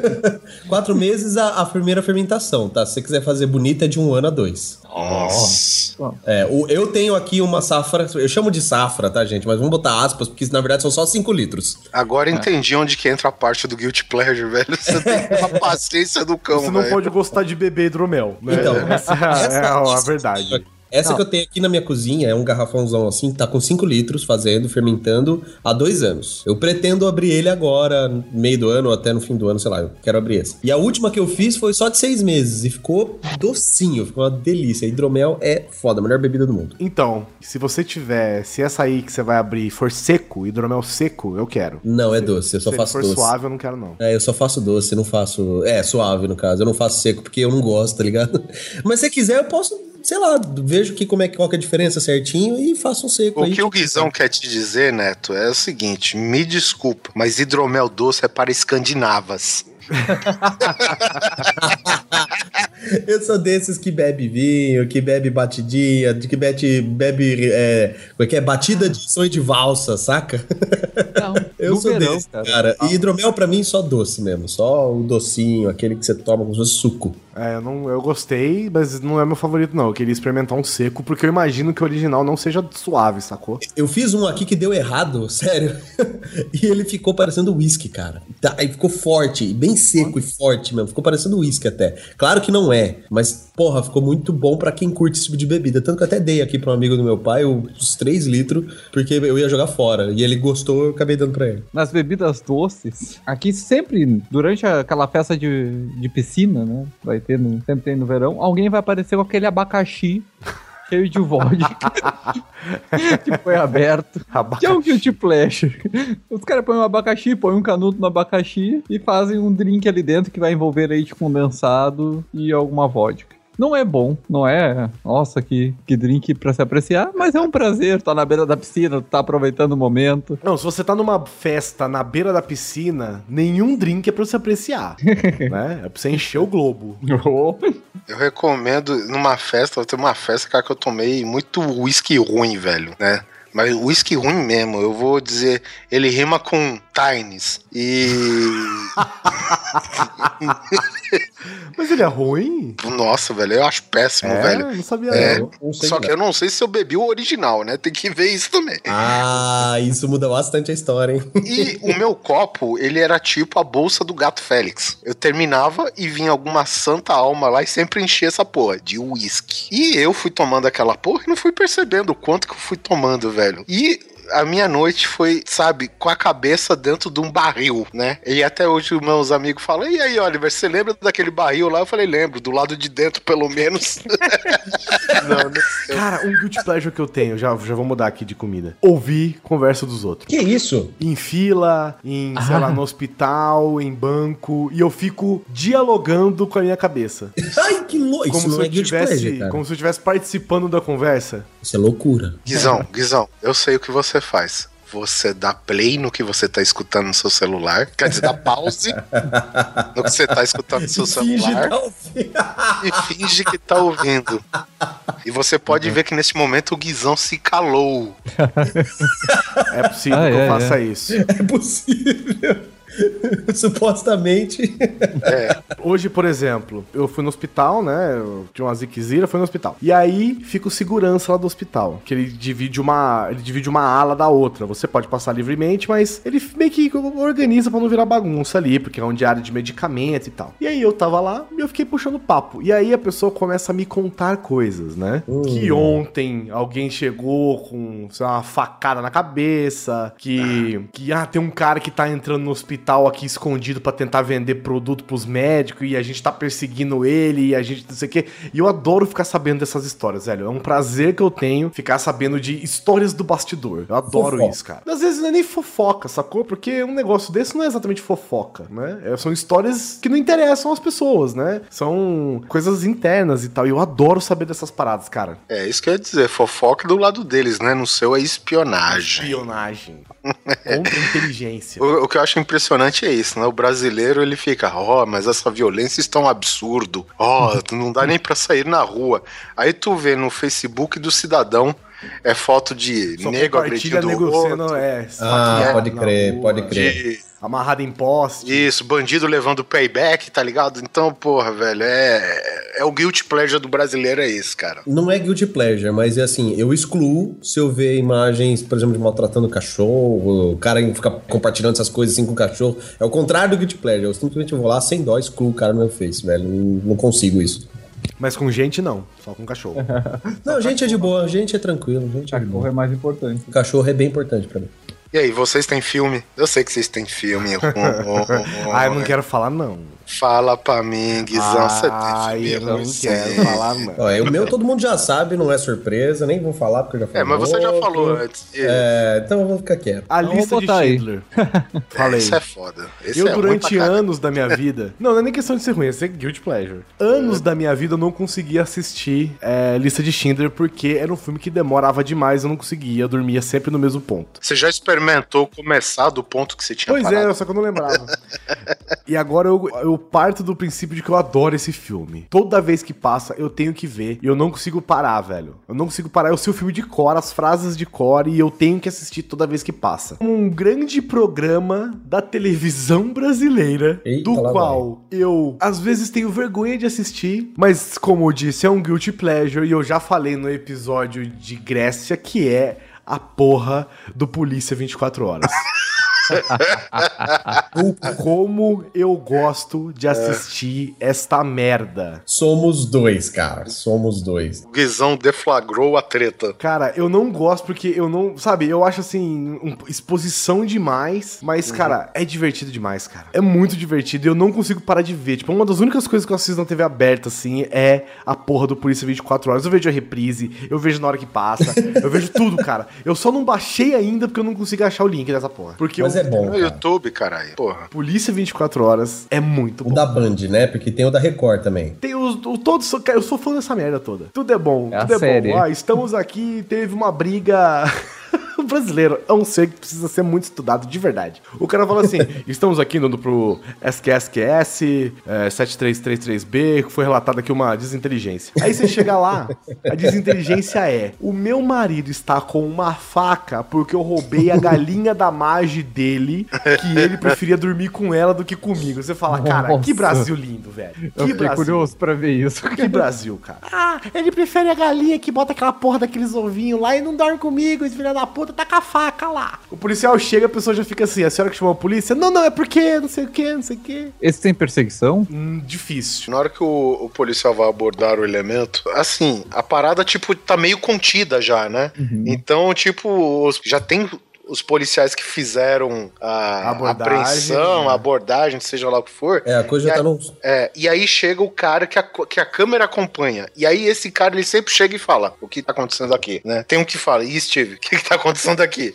Quatro meses a, a primeira fermentação, tá? Se você quiser fazer bonita, é de um ano a dois. Nossa. É, o- eu tenho aqui uma safra, eu chamo de safra, tá, gente? Mas vamos botar aspas, porque na verdade são só 5 litros. Agora entendi onde que entra a parte do Guilty Pleasure, velho. Você tem que ter uma paciência do cão, Você não velho. pode gostar de beber hidromel. Né? Então, essa, é a- é a verdade. Essa Não. que eu tenho aqui na minha cozinha é um garrafãozão assim, tá com 5 litros fazendo, fermentando há dois anos. Eu pretendo abrir ele agora, meio do ano ou até no fim do ano, sei lá, eu quero abrir esse. E a última que eu fiz foi só de seis meses e ficou docinho, ficou uma delícia. Hidromel é foda, a melhor bebida do mundo. Então, se você tiver, se essa aí que você vai abrir for seco, hidromel seco, eu quero. Não, é doce, eu só se faço ele for doce. suave, eu não quero não. É, eu só faço doce, não faço. É, suave no caso. Eu não faço seco porque eu não gosto, tá ligado? Mas se quiser, eu posso, sei lá, vejo que como é que qual que é a diferença certinho e faço um seco O aí. que o Guizão quer te dizer, Neto, é o seguinte: me desculpa, mas hidromel doce é para escandinavas. Eu sou desses que bebe vinho, que bebe batidinha, que bebe, bebe é, como é que é? Batida de sonho de valsa, saca? Não, Eu sou verão, desse, cara. E hidromel pra mim só doce mesmo, só o docinho, aquele que você toma como se fosse suco. É, eu, não, eu gostei, mas não é meu favorito não. Eu queria experimentar um seco, porque eu imagino que o original não seja suave, sacou? Eu fiz um aqui que deu errado, sério. e ele ficou parecendo whisky, cara. Tá, Aí ficou forte, bem seco e forte mesmo. Ficou parecendo whisky até. Claro que não é, mas, porra, ficou muito bom pra quem curte esse tipo de bebida. Tanto que eu até dei aqui pra um amigo do meu pai os 3 litros, porque eu ia jogar fora. E ele gostou, eu acabei dando pra ele. Nas bebidas doces, aqui sempre, durante aquela festa de, de piscina, né? Vai ter, no, sempre tem no verão, alguém vai aparecer com aquele abacaxi cheio de vodka que foi aberto. Que é um guilty pleasure. Os caras põem um abacaxi, põem um canudo no abacaxi e fazem um drink ali dentro que vai envolver leite condensado e alguma vodka. Não é bom, não é, nossa, que, que drink pra se apreciar, mas é um prazer, tá na beira da piscina, tá aproveitando o momento. Não, se você tá numa festa na beira da piscina, nenhum drink é pra você apreciar. né? É pra você encher o globo. Eu recomendo numa festa, ter uma festa, cara, que eu tomei muito whisky ruim, velho, né? Mas whisky ruim mesmo, eu vou dizer, ele rima com Tines. E. Mas ele é ruim? Nossa, velho, eu acho péssimo, É, velho. não sabia É, não. Não sei Só não. que eu não sei se eu bebi o original, né? Tem que ver isso também. Ah, isso muda bastante a história, hein? E o meu copo, ele era tipo a bolsa do gato Félix. Eu terminava e vinha alguma santa alma lá e sempre enchia essa porra de uísque. E eu fui tomando aquela porra e não fui percebendo o quanto que eu fui tomando, velho. E a minha noite foi, sabe, com a cabeça dentro de um barril, né? E até hoje os meus amigos falam: E aí, Oliver, você lembra daquele barril lá? Eu falei: Lembro, do lado de dentro, pelo menos. não, não Cara, um guilty pleasure que eu tenho, já, já vou mudar aqui de comida. Ouvir conversa dos outros. Que isso? Em fila, em, sei lá, no hospital, em banco, e eu fico dialogando com a minha cabeça. Ai, que louco. Como se, é tivesse, pleasure, cara. como se eu estivesse participando da conversa. Isso é loucura. Guizão, Guizão, eu sei o que você faz. Você dá play no que você tá escutando no seu celular. Quer dizer, dá pause no que você tá escutando no seu Finge celular tá ouvindo. e finge que tá ouvindo. E você pode ver que nesse momento o Guizão se calou. É possível Ah, que eu é, faça é. isso. É possível. Supostamente. Hoje, por exemplo, eu fui no hospital, né? Eu tinha uma ziquezira, fui no hospital. E aí fica o segurança lá do hospital, que ele divide uma, ele divide uma ala da outra. Você pode passar livremente, mas ele meio que organiza pra não virar bagunça ali, porque é um diário de medicamento e tal. E aí eu tava lá e eu fiquei puxando papo. E aí a pessoa começa a me contar coisas, né? Que ontem alguém chegou com sei lá, uma facada na cabeça, que que ah, tem um cara que tá entrando no hospital quintal aqui escondido pra tentar vender produto pros médicos e a gente tá perseguindo ele e a gente não sei o quê. E eu adoro ficar sabendo dessas histórias, velho. É um prazer que eu tenho ficar sabendo de histórias do bastidor. Eu adoro Fofoca. isso, cara. Às vezes não é nem fofoca, sacou? Porque um negócio desse não é exatamente fofoca, né? É- são histórias que não interessam as pessoas, né? São coisas internas e tal. E eu adoro saber dessas paradas, cara. É isso que eu ia dizer, fofoca do lado deles, né? No seu é espionagem. Espionagem. Contra inteligência. O, o que eu acho impressionante é isso, né? O brasileiro ele fica, ó, mas essa violência está um absurdo. Ó, não dá nem pra sair na rua. Aí tu vê no Facebook do cidadão é foto de Só nego agredindo nego outro, sendo, é, Ah, esfaqueado pode crer, rua, pode crer. de Amarrado em poste. isso, bandido levando payback, tá ligado? Então, porra, velho, é é o guilty pleasure do brasileiro é isso, cara. Não é guilty pleasure, mas é assim, eu excluo se eu ver imagens, por exemplo, de maltratando cachorro, o cara fica compartilhando essas coisas assim com o cachorro. É o contrário do guilty pleasure. Eu simplesmente vou lá sem dó, excluo o cara no meu face, velho. Não, não consigo isso. Mas com gente não, só com cachorro. Não, gente é de boa, gente é tranquilo, gente é Cachorro é mais importante. O cachorro é bem importante pra mim. E aí, vocês têm filme? Eu sei que vocês têm filme. ah, eu não quero falar não. Fala pra mim, Guizão, você Ai, tem eu filme? não sim. quero falar não. Ó, é, o meu todo mundo já sabe, não é surpresa, nem vou falar porque eu já falei. É, mas você já falou antes. É, então eu vou ficar quieto. A Então, lista de. Schindler. Falei. Isso é foda. Esse Eu, é durante anos da minha vida. Não, não é nem questão de ser ruim, é ser guilty pleasure. Anos da minha vida eu não conseguia assistir é, Lista de Schindler porque era um filme que demorava demais, eu não conseguia, eu dormia sempre no mesmo ponto. Você já experimentou começar do ponto que você tinha Pois parado? é, só que eu não lembrava. e agora eu, eu parto do princípio de que eu adoro esse filme. Toda vez que passa, eu tenho que ver. E eu não consigo parar, velho. Eu não consigo parar. Eu sei o filme de cor, as frases de cor, e eu tenho que assistir toda vez que passa. Um grande programa da televisão brasileira, Eita, do qual eu, às vezes, tenho vergonha de assistir, mas, como eu disse, é um guilty pleasure, e eu já falei no episódio de Grécia, que é a porra do Polícia 24 Horas. Como eu gosto de assistir esta merda. Somos dois, cara. Somos dois. O Guizão deflagrou a treta. Cara, eu não gosto porque eu não. Sabe, eu acho assim. um- exposição demais. Mas, cara, é divertido demais, cara. É muito divertido e eu não consigo parar de ver. Tipo, uma das únicas coisas que eu assisto na TV aberta, assim, é a porra do Polícia 24 Horas. Eu vejo a reprise, eu vejo na hora que passa, eu vejo tudo, cara. Eu só não baixei ainda porque eu não consigo achar o link dessa porra. Porque Mas eu, é bom. No cara. YouTube, caralho. Porra. Polícia 24 Horas é muito O bom. da Band, né? Porque tem o da Record também. Tem os, o, todos, cara, eu sou fã dessa merda toda. Tudo é bom, É a tudo é série. bom. Ah, estamos aqui, teve uma briga. O brasileiro é um ser que precisa ser muito estudado de verdade. O cara fala assim: estamos aqui indo pro SQSQS é, 7333B, que foi relatada aqui uma desinteligência. Aí você chega lá, a desinteligência é: o meu marido está com uma faca porque eu roubei a galinha da mage dele, que ele preferia dormir com ela do que comigo. Você fala, cara, que Nossa. Brasil lindo, velho. Que Eu Brasil. curioso pra ver isso. Que Brasil, cara. Ah, ele prefere a galinha que bota aquela porra daqueles ovinhos lá e não dorme comigo, esse filho da puta tá com a faca lá. O policial chega, a pessoa já fica assim, a senhora que chamou a polícia? Não, não, é porque, não sei o que, não sei o que. Esse tem perseguição? Hum, difícil. Na hora que o, o policial vai abordar o elemento, assim, a parada, tipo, tá meio contida já, né? Então, tipo, os- já tem os policiais que fizeram a Abordagem, apreensão, né? a abordagem, seja lá o que for. É, a coisa já tá a- no. É, e aí chega o cara que a, que a câmera acompanha. E aí esse cara, ele sempre chega e fala, o que tá acontecendo aqui, né? Tem um que fala, e Steve, o que, que tá acontecendo aqui?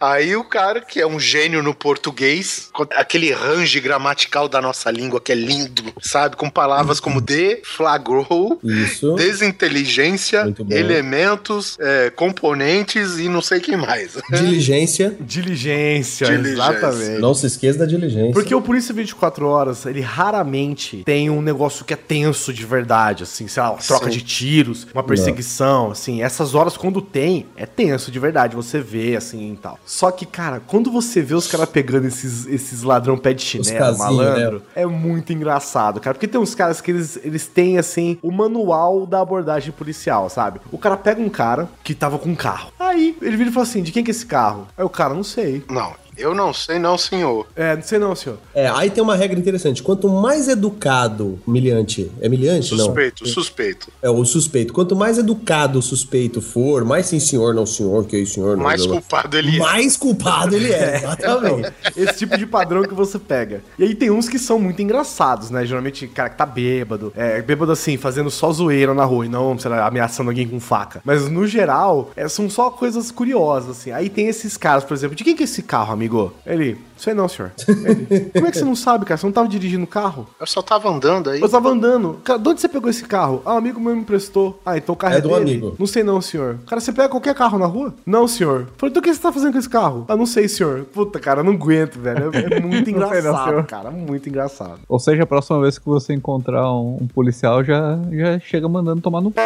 aí o cara, que é um gênio no português, aquele range gramatical da nossa língua, que é lindo, sabe? Com palavras como de, flagrou, Isso. desinteligência, elementos, é, componentes e não sei quem mais. Diligência. Diligência, Diligência. exatamente. Não se esqueça da diligência. Porque o Polícia 24 Horas, ele raramente tem um negócio que é tenso de verdade, assim, sei lá, uma troca Sim. de tiros, uma perseguição, assim, essas horas quando tem, é tenso de verdade, você vê, assim, e tal. Só que, cara, quando você vê os caras pegando esses, esses ladrão pé de chinelo, casinhos, malandro, né? é muito engraçado, cara, porque tem uns caras que eles, eles têm, assim, o manual da abordagem policial, sabe? O cara pega um cara que tava com um carro, aí ele vira e fala assim, de quem que é esse carro? Aí o cara, não sei. Não. Eu não sei, não, senhor. É, não sei não, senhor. É, aí tem uma regra interessante. Quanto mais educado miliante. É miliante? Suspeito, não. suspeito. É o suspeito. Quanto mais educado o suspeito for, mais sim, senhor, não, senhor, que aí, senhor, não. Mais não, não. culpado ele é. Mais culpado ele é, exatamente. Esse tipo de padrão que você pega. E aí tem uns que são muito engraçados, né? Geralmente, cara que tá bêbado. É, bêbado assim, fazendo só zoeira na rua e não, sei lá, ameaçando alguém com faca. Mas no geral, é, são só coisas curiosas, assim. Aí tem esses caras, por exemplo, de quem que é esse carro, amigo? Ele, sei não, senhor. Ele, como é que você não sabe, cara? Você não tava dirigindo o carro? Eu só tava andando aí. Eu tava andando. Cara, de onde você pegou esse carro? Ah, um amigo meu me emprestou. Ah, então o carro é, É do dele? amigo. Não sei não, senhor. Cara, você pega qualquer carro na rua? Não, senhor. Falei, então o que você tá fazendo com esse carro? Ah, não sei, senhor. Puta, cara, eu não aguento, velho. É, é muito Não não, engraçado, senhor. cara. Muito engraçado. Ou seja, a próxima vez que você encontrar um, um policial, já, já chega mandando tomar no c.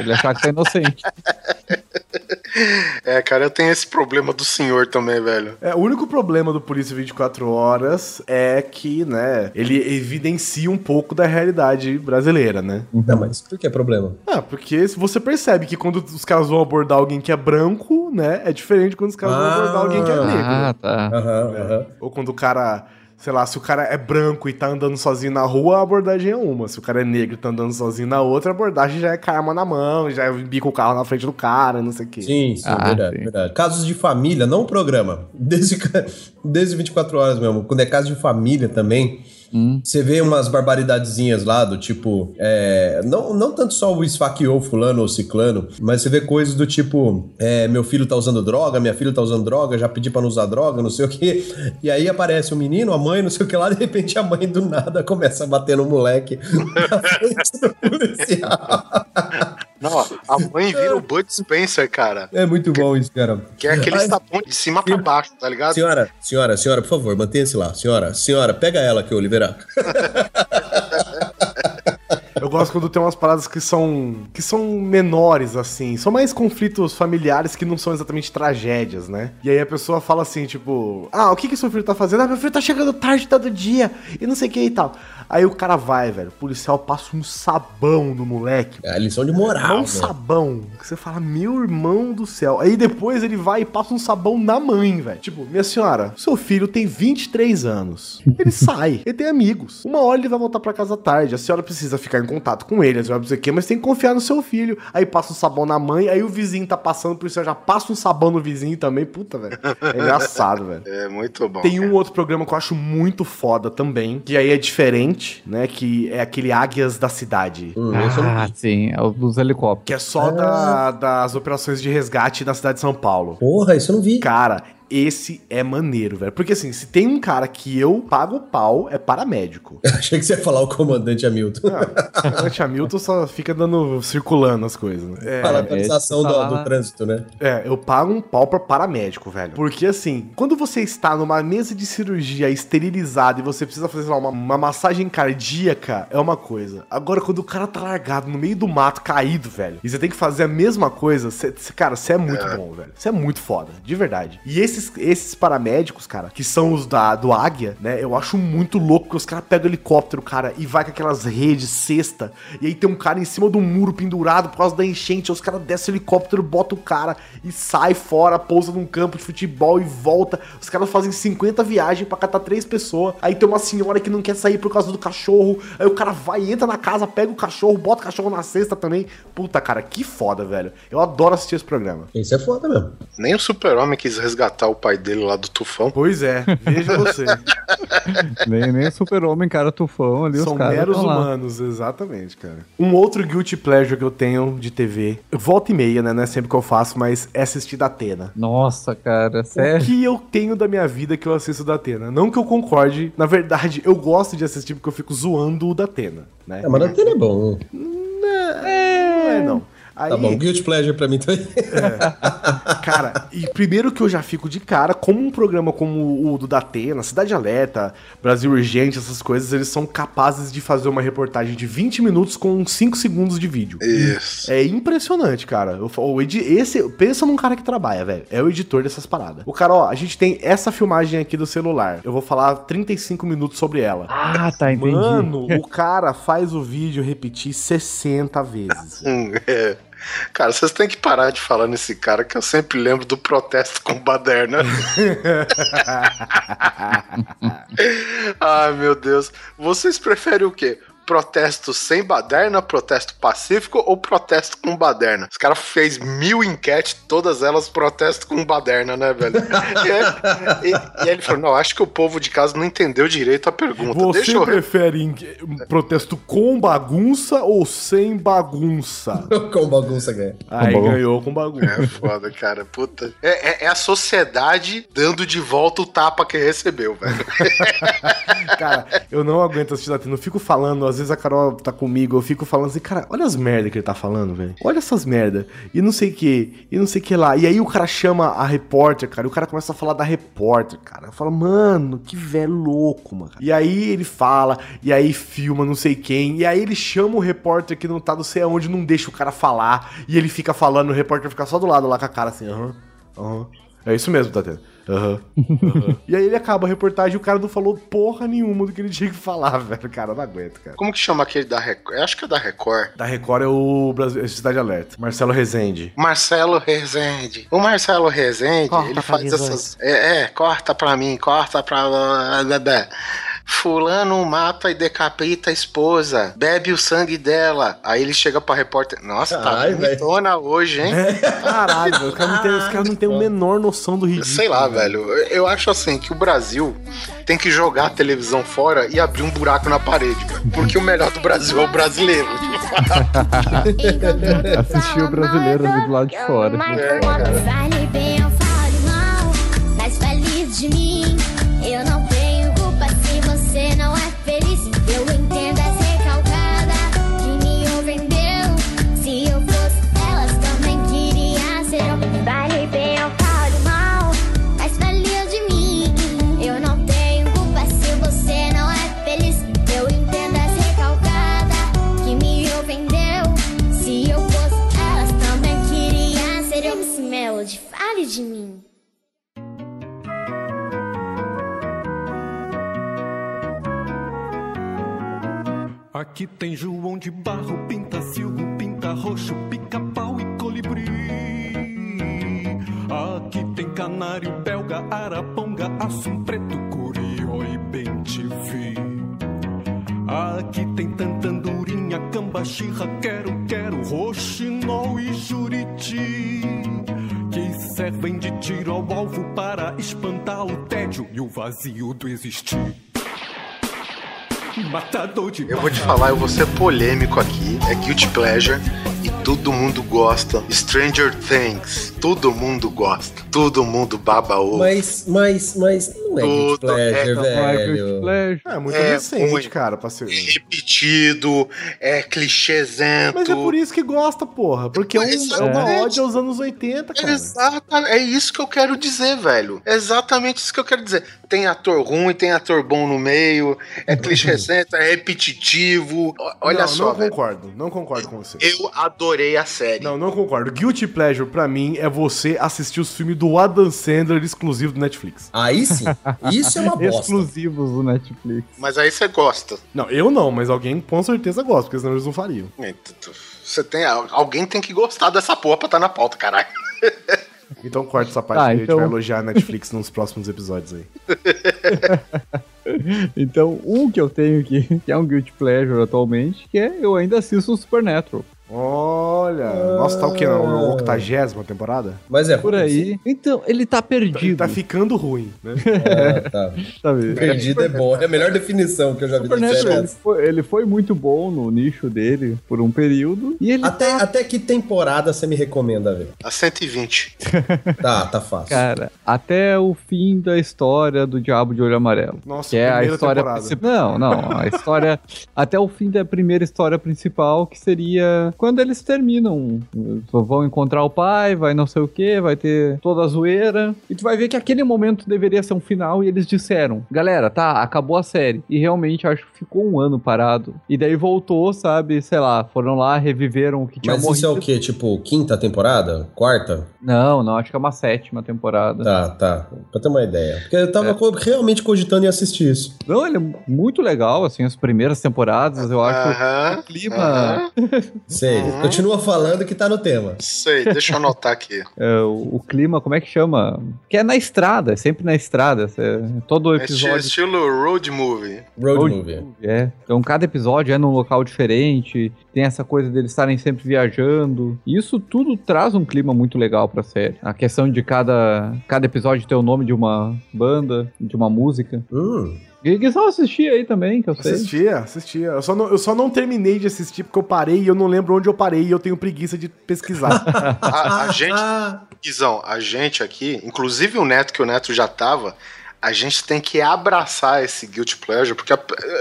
Ele achar que tá inocente. É, cara, eu tenho esse problema do senhor também, velho. É, o único problema do Polícia 24 Horas é que, né, ele evidencia um pouco da realidade brasileira, né? Não, mas por que problema? Ah, porque se você percebe que quando os caras vão abordar alguém que é branco, né, é diferente quando os caras vão abordar alguém que é negro. Ah, tá. Né? aham. Ou quando o cara, sei lá, se o cara é branco e tá andando sozinho na rua, a abordagem é uma. Se o cara é negro e tá andando sozinho na outra, a abordagem já é com a arma na mão, já é bica o carro na frente do cara, não sei o quê. Sim, sim, Ah, verdade, sim. verdade. Casos de família, não programa. Desde, desde 24 horas mesmo. Quando é caso de família também, Hum. você vê umas barbaridadezinhas lá do tipo. é, não, não tanto só o esfaqueou fulano ou ciclano, mas você vê coisas do tipo: é, meu filho tá usando droga, minha filha tá usando droga, já pedi pra não usar droga, não sei o quê. E aí aparece o menino, a mãe, não sei o que lá, de repente a mãe do nada começa a bater no moleque na frente do policial. Não, a mãe vira o Bud Spencer, cara. É muito bom isso, cara. Que é aquele Ai. tapão de cima pra baixo, tá ligado? Senhora, senhora, senhora, por favor, mantenha-se lá. Senhora, senhora, pega ela aqui, Oliveira. Eu gosto quando tem umas paradas que são que são menores assim, são mais conflitos familiares que não são exatamente tragédias, né? E aí a pessoa fala assim, tipo, ah, o que que seu filho tá fazendo? Ah, meu filho tá chegando tarde todo dia e não sei o que e tal. Aí o cara vai, velho, o policial passa um sabão no moleque. É a lição de moral. Um né? sabão. Que você fala, meu irmão do céu. Aí depois ele vai e passa um sabão na mãe, velho. Tipo, minha senhora, seu filho tem 23 anos. Ele sai, ele tem amigos. Uma hora ele vai voltar pra casa tarde. A senhora precisa ficar em contato com ele, precisa o quê, mas tem que confiar no seu filho. Aí passa um sabão na mãe, aí o vizinho tá passando, por isso já passa um sabão no vizinho também. Puta, velho. É engraçado, velho. É muito bom. Tem um outro programa que eu acho muito foda também, que aí é diferente, né? Que é aquele Águias da Cidade. Hum, Ah, vi. sim, é o dos helicópteros. Que é só da- das operações de resgate na cidade de São Paulo. Porra, isso eu não vi. Cara, esse é maneiro, velho. Porque assim, se tem um cara que eu pago o pau, é paramédico. Achei que você ia falar o comandante Hamilton. Ah, o Hamilton só fica dando, circulando as coisas. né? É, atualização esse do, do trânsito, né? é, eu pago um pau pra paramédico, velho. Porque assim, quando você está numa mesa de cirurgia esterilizada e você precisa fazer, sei lá, uma, uma massagem cardíaca, é uma coisa. Agora, quando o cara tá largado no meio do mato, caído, velho, e você tem que fazer a mesma coisa, cê- cê- cara, você é muito bom, velho. Você é muito foda, de verdade. E esses, esses paramédicos, cara, que são os da, do Águia, né, eu acho muito louco que os caras pegam o helicóptero, cara, e vai com aquelas redes, cesta, e aí tem um cara em cima do muro pendurado por causa da enchente, aí os caras descem o helicóptero, bota o cara e sai fora, pousa num campo de futebol e volta. Os caras fazem 50 viagens pra catar três pessoas. Aí tem uma senhora que não quer sair por causa do cachorro. Aí o cara vai, entra na casa, pega o cachorro, bota o cachorro na cesta também. Puta, cara, que foda, velho. Eu adoro assistir esse programa. Isso é foda mesmo. Nem o super-homem quis resgatar o pai dele lá do tufão. Pois é, veja você. Nem, nem o super-homem, cara, tufão ali, São os caras meros tão lá. humanos, exatamente, cara. Um outro guilty pleasure que eu tenho de TV, volta e meia, né? Não é sempre que eu faço, mas é assistir da Atena. Nossa, cara, O sério. que eu tenho da minha vida que eu assisto da Atena? Não que eu concorde, na verdade, eu gosto de assistir porque eu fico zoando o da Atena, né? É, mas não tem é bom. Não é, não. Aí, Tá bom, guilty pleasure pra mim também. Cara, e primeiro que eu já fico de cara, como um programa como o do Datena, Cidade Alerta, Brasil Urgente, essas coisas, eles são capazes de fazer uma reportagem de 20 minutos com 5 segundos de vídeo. Isso. É impressionante, cara. O edi esse, pensa num cara que trabalha, velho. É o editor dessas paradas. O cara, ó, a gente tem essa filmagem aqui do celular. Eu vou falar 35 minutos sobre ela. Ah, tá, entendi. Mano, o cara faz o vídeo repetir 60 vezes. É. Cara, vocês têm que parar de falar nesse cara que eu sempre lembro do protesto com baderna. Ai, meu Deus. Vocês preferem o quê? Protesto sem baderna, protesto pacífico ou protesto com baderna? Os caras fez mil enquetes, todas elas protesto com baderna, né, velho? E, e- e ele falou: Não, acho que o povo de casa não entendeu direito a pergunta. Você Deixa eu. prefere um protesto com bagunça ou sem bagunça? Com bagunça ganha. Aí bom. ganhou com bagunça. É foda, cara. Puta. É, é- é a sociedade dando de volta o tapa que recebeu, velho. Cara, eu não aguento assistir Latino. Eu fico falando, às vezes a Carol tá comigo, eu fico falando assim, cara, olha as merda que ele tá falando, velho. Olha essas merda. E não sei o que, e não sei o que lá. E aí o cara chama a repórter, cara, e o cara começa a falar da repórter, cara. Eu falo, mano, que velho louco, mano. E aí ele fala, e aí filma não sei quem, e aí ele chama o repórter que não tá não sei aonde, não deixa o cara falar, e ele fica falando, o repórter fica só do lado lá com a cara assim, aham, aham. É isso mesmo, Tatiana. Aham. aham. e aí ele acaba a reportagem e o cara não falou porra nenhuma do que ele tinha que falar, velho. Cara, eu não aguento, cara. Como que chama aquele da Record? Eu acho que é da Record. Da Record é o Brasil, Cidade Alerta. Marcelo Rezende. Marcelo Rezende. O Marcelo Rezende, Corta ele faz 18. essas. É, é, corta pra mim, corta pra. Fulano mata e decapita a esposa, bebe o sangue dela. Aí ele chega pra repórter. Nossa, tá bonitona hoje, hein? Caralho, velho. Os caras não têm- não têm a menor noção do ridículo. Sei lá, velho. Eu acho assim que o Brasil tem que jogar a televisão fora e abrir um buraco na parede. Porque o melhor do Brasil é o brasileiro. Assistir o brasileiro ali do lado de fora. Fale bem Aqui tem João de Barro, pinta silgo, pinta roxo, pica-pau e colibri. Aqui tem canário, belga, araponga, assum preto, curió e bem-te-vi. Aqui tem tantandurinha, cambaxirra, quero, quero, roxinol e juriti. Que servem de tiro ao alvo para espantar o tédio e o vazio do existir. Matador de Eu vou te falar, eu vou ser polêmico aqui. É Guilty Pleasure e todo mundo gosta. Stranger Things, todo mundo gosta. Todo mundo baba ovo. Mas, mas, mas não é Guilty Tudo é- Pleasure, é velho. Pleasure. É muito É, recente, cara, pra ser. Repetido, é clichêzento. Mas é por isso que gosta, porra. Porque é, um- Mas é uma é. ode aos anos 80, cara. Exato, é isso que eu quero dizer, velho. Exatamente isso que eu quero dizer. Tem ator ruim, tem ator bom no meio, é clichêzento, é repetitivo. Olha não, só, não velho. concordo. Não concordo com você. Eu adorei a série. Não, não concordo. Guilty Pleasure, pra mim, é você assistir os filmes do Adam Sandler exclusivo do Netflix. Aí sim. Isso é uma bosta. Exclusivos do Netflix. Mas aí você gosta. Não, eu não, mas alguém com certeza gosta, porque senão eles não fariam. Você tem, alguém tem que gostar dessa porra pra estar na pauta, caralho. Então corta essa parte Tá, que a gente então- vai elogiar a Netflix nos próximos episódios aí. Então, um que eu tenho aqui, que é um Guilty Pleasure atualmente, que é eu ainda assisto o Supernatural. Olha, nossa, tá o quê? Na 80 temporada? Mas é Por aí. Então, ele tá Ele perdido. tá ficando ruim, né? Ah, tá. sabe? Perdido é bom. É a melhor definição que eu já vi da Supernatural, série. ele foi, ele foi muito bom no nicho dele por um período. E ele Até, tá, até que temporada você me recomenda ver? A 120. Tá, tá fácil. cara, até o fim da história do Diabo de Olho Amarelo. Nossa, Que é a primeira história temporada. principal. Não, não. A história. até o fim da primeira história principal, que seria quando eles terminam. Vão encontrar o pai, vai não sei o que, vai ter toda a zoeira. E tu vai ver que aquele momento deveria ser um final. E eles disseram: Galera, tá, acabou a série. E realmente acho que ficou um ano parado. E daí voltou, sabe? Sei lá, foram lá, reviveram o que tinha Mas morrido. isso é o quê? Tipo, quinta temporada? Quarta? Não, não, acho que é uma sétima temporada. Tá, tá. Pra ter uma ideia. Porque eu tava co- realmente cogitando em assistir isso. Não, ele é muito legal, assim, as primeiras temporadas, eu acho. Aham, o clima. aham. Sei. Continua falando que tá no tema. Sei, deixa eu anotar aqui. É, o, o clima, como é que chama? Que é na estrada, é sempre na estrada. é- todo episódio. estilo road movie. Road, Road movie. É. Então cada episódio é num local diferente, tem essa coisa deles estarem sempre viajando. E isso tudo traz um clima muito legal pra série. A questão de cada, cada episódio ter o nome de uma banda, de uma música. Hum. Guizão assistia aí também, que eu sei. Assistia, assistia. Eu só, não, eu só não terminei de assistir porque eu parei e eu não lembro onde eu parei e eu tenho preguiça de pesquisar. A, a gente, Ah, Guizão, a gente aqui, inclusive o Neto, que o Neto já tava, a gente tem que abraçar esse Guilty Pleasure, porque a-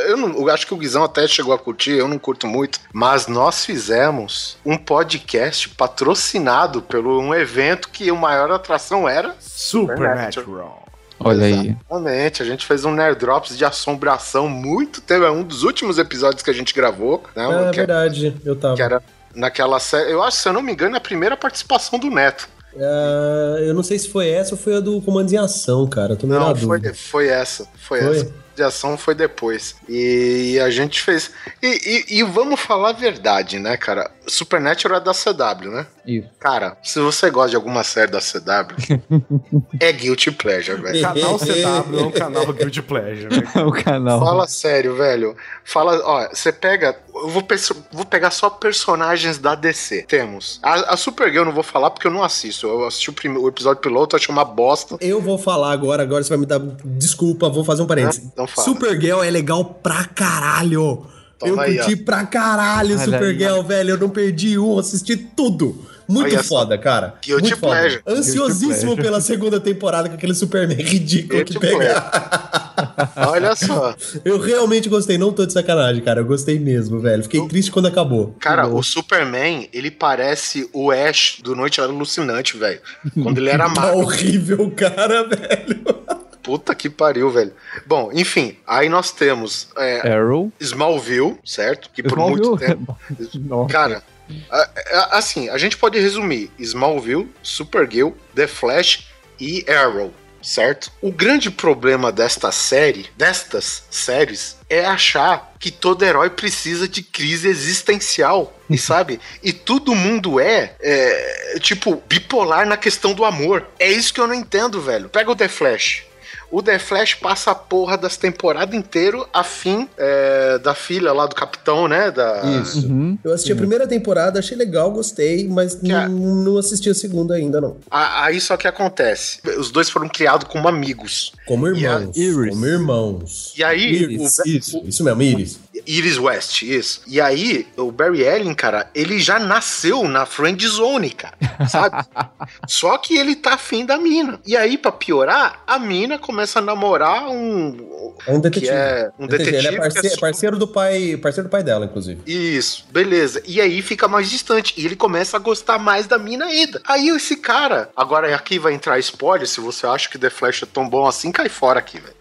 eu, não, eu acho que o Guizão até chegou a curtir, eu não curto muito, mas nós fizemos um podcast patrocinado pelo um evento que a maior atração era Supernatural. Olha aí. Exatamente, a gente fez um Nerd Drops de assombração muito tempo, é um dos últimos episódios que a gente gravou, né? é que, verdade, eu tava. que era naquela série, eu acho, se eu não me engano, a primeira participação do Neto. Ah, eu não sei se foi essa ou foi a do Comandos em Ação, cara. Eu tô meio na Não, foi, foi essa. Foi, Foi? essa. De ação foi depois. E a gente fez. E, e- e vamos falar a verdade, né, cara? Supernatural é da CW, né? Isso. Cara, se você gosta de alguma série da CW, é Guilty Pleasure, velho. Canal CW é um canal Guilty Pleasure. né? o canal. Fala sério, velho. Fala, ó, você pega. Eu vou, vou pegar só personagens da DC. Temos. A, a Supergirl eu não vou falar porque eu não assisto. Eu assisti o, prime- o episódio piloto, achei uma bosta. Eu vou falar agora, agora você vai me dar. Desculpa, vou fazer um parênteses. Ah, então fala. Supergirl é legal pra caralho. Toma eu aí, curti pra caralho Supergirl, velho. Eu não perdi um, assisti tudo. Muito Olha foda, cara. Guilty Muito foda. pleasure. Ansiosíssimo pleasure. pela segunda temporada com aquele Superman ridículo Guilty que pegar. Olha só. Eu realmente gostei, não tô de sacanagem, cara. Eu gostei mesmo, velho. Fiquei triste quando acabou. Cara, o Superman, ele parece o Ash do Noite Alucinante, velho. Quando ele era Tá magro. horrível, cara, velho. Puta que pariu, velho. Bom, enfim, aí nós temos é, Arrow. Smallville, certo? Que por Smallville. muito tempo. Cara, assim, a gente pode resumir: Smallville, Supergirl, The Flash e Arrow. Certo? O grande problema desta série, destas séries, é achar que todo herói precisa de crise existencial. E sabe? E todo mundo é, é, tipo, bipolar na questão do amor. É isso que eu não entendo, velho. Pega o The Flash. O The Flash passa a porra das temporadas inteiro a fim é, da filha lá do capitão, né? Da... Isso. Uhum. Eu assisti a primeira temporada, achei legal, gostei, mas Que a- não, não assisti a segunda ainda, não. A- Aí só que acontece. Os dois foram criados como amigos. Como a- irmãos. Iris. Como irmãos. E aí, Iris, o- isso, isso mesmo, Iris. Iris West, isso. E aí, o Barry Allen, cara, ele já nasceu na friend zone, cara, sabe? Só que ele tá afim da mina. E aí, pra piorar, a mina começa a namorar um... É um detetive. É um detetive. Ele é que parce- super- parceiro do pai, parceiro do pai dela, inclusive. Isso, beleza. E aí fica mais distante. E ele começa a gostar mais da mina ainda. Aí esse cara. Agora aqui vai entrar spoiler. Se você acha que The Flash é tão bom assim, cai fora aqui, velho.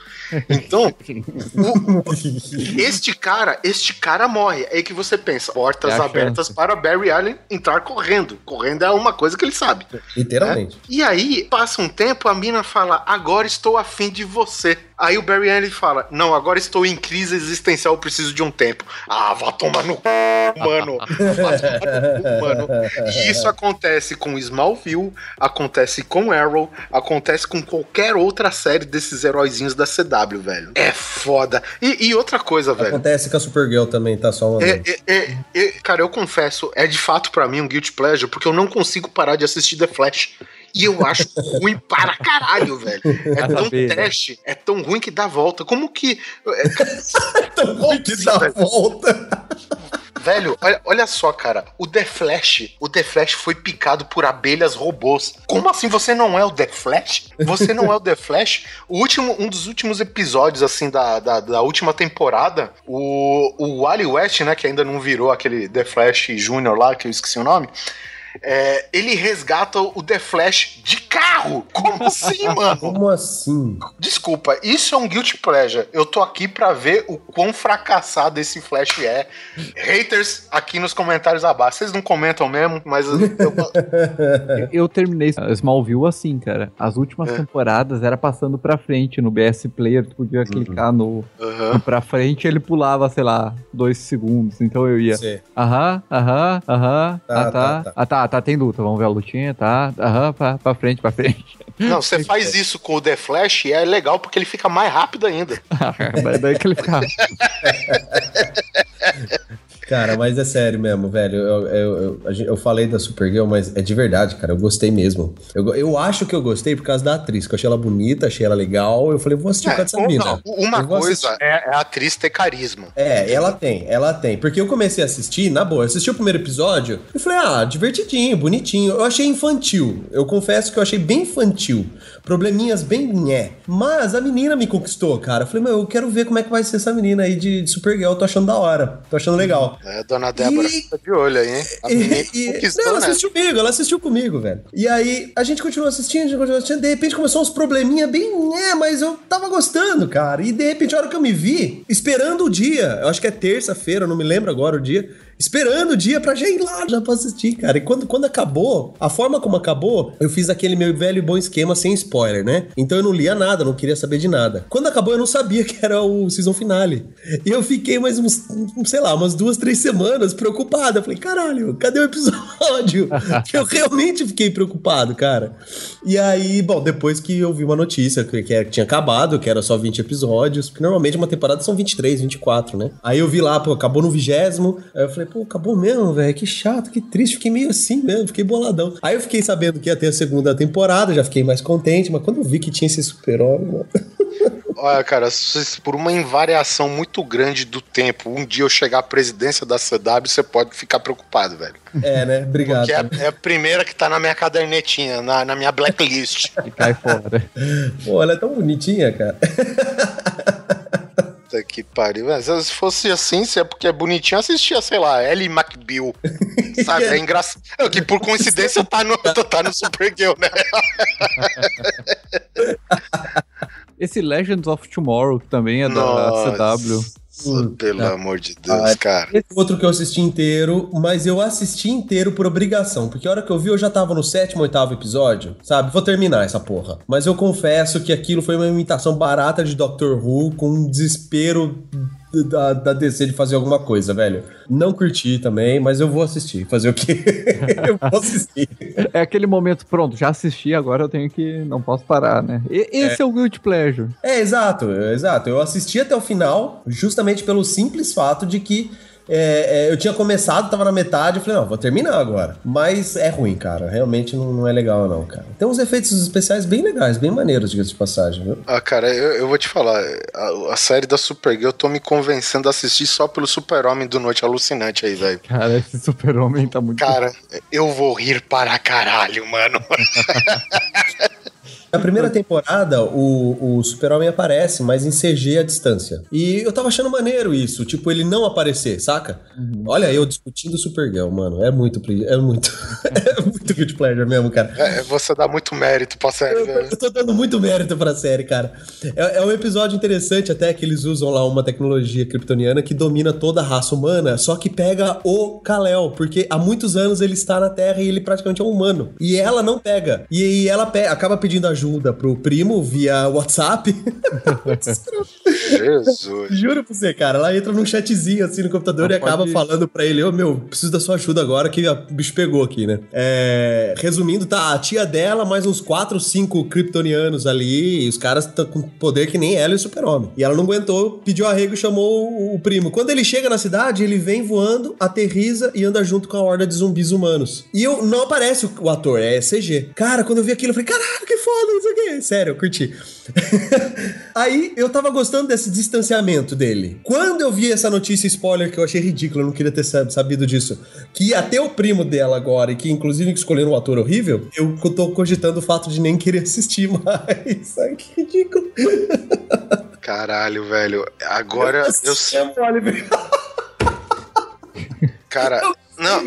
Então, o- este cara, este cara morre. É aí que você pensa, portas É abertas chance. para Barry Allen entrar correndo. Correndo é uma coisa que ele sabe. Literalmente. E aí, passa um tempo, a mina fala: Agora estou afim de você. Aí o Barry Allen fala: Não, agora estou em crise existencial, preciso de um tempo. Ah, vá tomar no c, mano. Vá tomar no cu, mano. E isso acontece com Smallville, acontece com Arrow, acontece com qualquer outra série desses heróizinhos da CW, velho. É foda. E, e outra coisa, velho. Acontece com a Supergirl também, tá? Só uma. É, é, é, é, cara, eu confesso, é de fato pra mim um guilty pleasure, porque eu não consigo parar de assistir The Flash. E eu acho ruim para caralho, velho. É tão né? trash, é tão ruim que dá volta. Como que. é, tão ruim que dá velho. volta. velho, olha, olha só, cara. O The Flash, o The Flash foi picado por abelhas robôs. Como assim você não é o The Flash? Você não é o The Flash? O último, um dos últimos episódios, assim, da, da, da última temporada, o, o Wally West, né, que ainda não virou aquele The Flash Júnior lá, que eu esqueci o nome. É, ele resgata o The Flash de carro. Como assim, mano? Como assim? Desculpa, isso é um guilty pleasure. Eu tô aqui pra ver o quão fracassado esse Flash é. Haters aqui nos comentários abaixo. Vocês não comentam mesmo, mas eu, Eu, eu terminei Smallville assim, cara. As últimas É. temporadas era passando pra frente no BS Player, tu podia clicar no, Aham. no pra frente ele pulava, sei lá, dois segundos. Então eu ia. Aham, aham, aham. Tá, ah, tá. tá, tá. Ah, tá, tá, tem luta. Vamos ver a lutinha, tá. Aham, pra, pra frente, pra frente. Não, você faz isso com o The Flash e é legal porque ele fica mais rápido ainda. daí, daí que ele ficava. Cara, mas é sério mesmo, velho. Eu, eu, eu, eu falei da Supergirl, mas é de verdade, cara. Eu gostei mesmo. Eu, eu acho que eu gostei por causa da atriz, que eu achei ela bonita, achei ela legal. Eu falei, vou assistir por causa dessa mina. não, uma coisa é, é a atriz ter carisma. É, ela tem, ela tem. Porque eu comecei a assistir, na boa, eu assisti o primeiro episódio e falei, ah, divertidinho, bonitinho. Eu achei infantil. Eu confesso que eu achei bem infantil. Probleminhas bem nhé. Mas a menina me conquistou, cara. Eu falei, meu, eu quero ver como é que vai ser essa menina aí de, de Supergirl. Eu tô achando da hora. Tô achando legal. É, dona Débora, E- tá de olho aí, hein? A menina E, conquistou, não, ela né? assistiu comigo, ela assistiu comigo, velho. E aí, a gente continuou assistindo, a gente continuou assistindo, de repente começou uns probleminha bem, né, mas eu tava gostando, cara. E de repente, a hora que eu me vi, esperando o dia, eu acho que é terça-feira, não me lembro agora o dia, esperando o dia pra já ir lá, já pra assistir, cara. E quando, quando acabou, a forma como acabou, eu fiz aquele meu velho e bom esquema sem spoiler, né? Então eu não lia nada, não queria saber de nada. Quando acabou, eu não sabia que era o season finale. E eu fiquei mais uns, sei lá, umas duas, três semanas preocupado. Eu falei, caralho, cadê o episódio? eu realmente fiquei preocupado, cara. E aí, bom, depois que eu vi uma notícia que, que que tinha acabado, que era só 20 episódios, porque normalmente uma temporada são 23, 24, né? Aí eu vi lá, pô, acabou no vigésimo. Aí eu falei, pô, acabou mesmo, velho. Que chato, que triste. Fiquei meio assim mesmo, fiquei boladão. Aí eu fiquei sabendo que ia ter a segunda temporada, já fiquei mais contente, mas quando eu vi que tinha esse super-homem, mano. Olha, cara, se por uma invariação muito grande do tempo, um dia eu chegar à presidência da CW, você pode ficar preocupado, velho. É, né? Obrigado. Porque é, é a primeira que tá na minha cadernetinha, na, na minha blacklist. E cai fora. Pô, ela é tão bonitinha, cara. Puta que pariu. Mas se fosse assim, se é porque é bonitinho, assistia, sei lá, Ellie McBeal. Sabe? É engraçado. É, Que por coincidência tá no, tá no Supergirl, né? Esse Legends of Tomorrow, que também é da Nossa. CW. Pelo amor de Deus, Ai. cara. Esse outro que eu assisti inteiro, mas eu assisti inteiro por obrigação, porque a hora que eu vi eu já tava no sétimo, oitavo episódio, sabe? Vou terminar essa porra. Mas eu confesso que aquilo foi uma imitação barata de Doctor Who com um desespero da, da DC de fazer alguma coisa, velho. Não curti também, mas eu vou assistir. Fazer o quê? eu vou assistir. É aquele momento, pronto, já assisti, agora eu tenho que. Não posso parar, né? E- esse é, o Guilty Pleasure. É, exato, exato. Eu assisti até o final, justamente pelo simples fato de que é, é, eu tinha começado, tava na metade, eu falei, não, vou terminar agora. Mas é ruim, cara. Realmente não, não é legal, não, cara. Tem uns efeitos especiais bem legais, bem maneiros, diga-se de passagem, viu? Ah, cara, eu, eu vou te falar, a, a série da Supergirl eu tô me convencendo a assistir só pelo Super-Homem do Noite Alucinante aí, velho. Cara, esse super-homem tá muito. Cara, eu vou rir para caralho, mano. Na primeira temporada, o, o Super-Homem aparece, mas em CG à distância. E eu tava achando maneiro isso, tipo, ele não aparecer, saca? Olha, eu discutindo Supergirl, mano. É muito, é muito, é muito good pleasure mesmo, cara. É, você dá muito mérito pra série, Eu, velho. eu tô dando muito mérito pra série, cara. É, é um episódio interessante até que eles usam lá uma tecnologia kryptoniana que domina toda a raça humana, só que pega o Kal-El, porque há muitos anos ele está na Terra e ele praticamente é um humano. E ela não pega. E, e ela pe- acaba pedindo ajuda pro primo via WhatsApp. Jesus. Juro pra você, cara. Ela entra num chatzinho assim no computador Não e acaba falando pra ele: Ô meu, preciso da sua ajuda agora que o bicho pegou aqui, né? É, resumindo, tá a tia dela, mais uns 4, 5 kryptonianos ali. E os caras estão com poder que nem ela e o super-homem. E ela não aguentou, pediu arrego e chamou o, o primo. Quando ele chega na cidade, ele vem voando, aterriza e anda junto com a horda de zumbis humanos. E eu, não aparece o, o ator, é CG. Cara, quando eu vi aquilo, eu falei: caralho, que foda, não sei o quê. Sério, eu curti. Aí eu tava gostando desse distanciamento dele. Quando eu vi essa notícia spoiler que eu achei ridículo, eu não queria ter sab- sabido disso, que ia ter o primo dela agora e que inclusive escolheram um ator horrível, eu tô cogitando o fato de nem querer assistir mais. Ai, que ridículo. Caralho, velho. Agora eu sei. Oliver. Cara, não,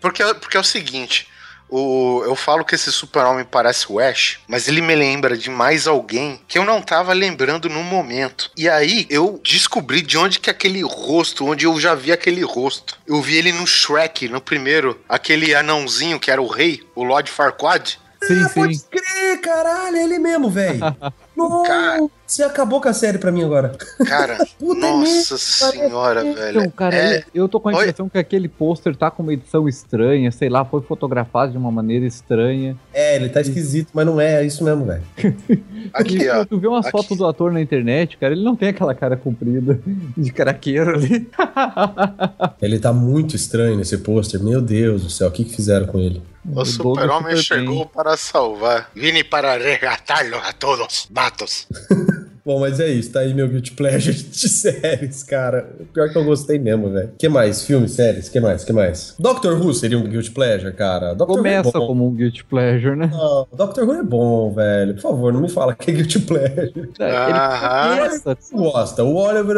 porque, porque é o seguinte. O, eu falo que esse super-homem parece o Ash, mas ele me lembra de mais alguém que eu não tava lembrando no momento. E aí eu descobri de onde que aquele rosto, onde eu já vi aquele rosto. Eu vi ele no Shrek, no primeiro, aquele anãozinho que era o rei, o Lord Farquaad. Sim, Ah, pode sim. crer, caralho, é ele mesmo, velho. Cara. Nossa, você acabou com a série pra mim agora. Cara, Puta nossa senhora, velho. Então, cara, É, eu tô com a Oi? impressão que aquele pôster tá com uma edição estranha, sei lá, foi fotografado de uma maneira estranha. É, ele tá esquisito, mas não é, é isso mesmo, velho. aqui, E ó. tu vê umas Aqui. fotos do ator na internet, cara, ele não tem aquela cara comprida de caraqueiro ali. Ele tá muito estranho nesse pôster. Meu Deus do céu, o que, que fizeram com ele? O super-homem super bem. chegou para salvar. Vine para resgatá-los a todos, matos. Bom, mas é isso, tá aí meu guilty pleasure de séries, cara. Pior que eu gostei mesmo, velho. que mais? Filmes, séries, que mais? que mais? Doctor Who seria um guilty pleasure, cara? Doctor Começa Who é bom. como um guilty pleasure, né? Não, Doctor Who é bom, velho. Por favor, não me fala que é guilty pleasure. É, Ele começa Não gosta. O Oliver,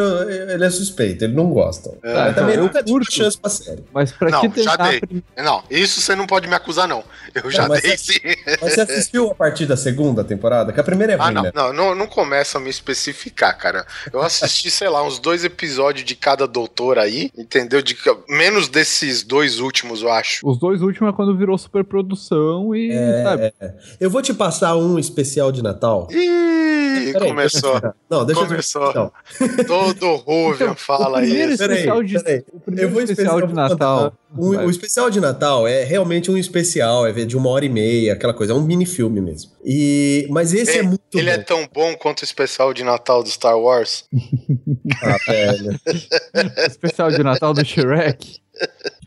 ele é suspeito, ele não gosta. É, Mas também eu nunca deu curto. chance pra série. Mas pra Não, já tentar dei. prim- Não, isso você não pode me acusar, não. Eu já mas dei é- sim. Mas você assistiu a partir da segunda temporada? Que a primeira é ruim, Ah, não, né? não, não, não começa a me especificar, cara. Eu assisti, sei lá, uns dois episódios de cada doutor aí, entendeu? De, menos desses dois últimos, eu acho. Os dois últimos é quando virou superprodução e, sabe? É, eu vou te passar um especial de Natal. Peraí, começou. eu- Não, deixa Começou. eu... Não, Todo Então, fala o primeiro isso. Peraí, especial de, peraí. o primeiro Eu vou especial especial de Natal. Vai. o especial de Natal é realmente um especial, é de uma hora e meia, aquela coisa, é um mini filme mesmo. E mas esse é, Ele- muito Ele é bom. tão bom quanto o especial de Natal do Star Wars. Ah, velho. especial de Natal do Shrek.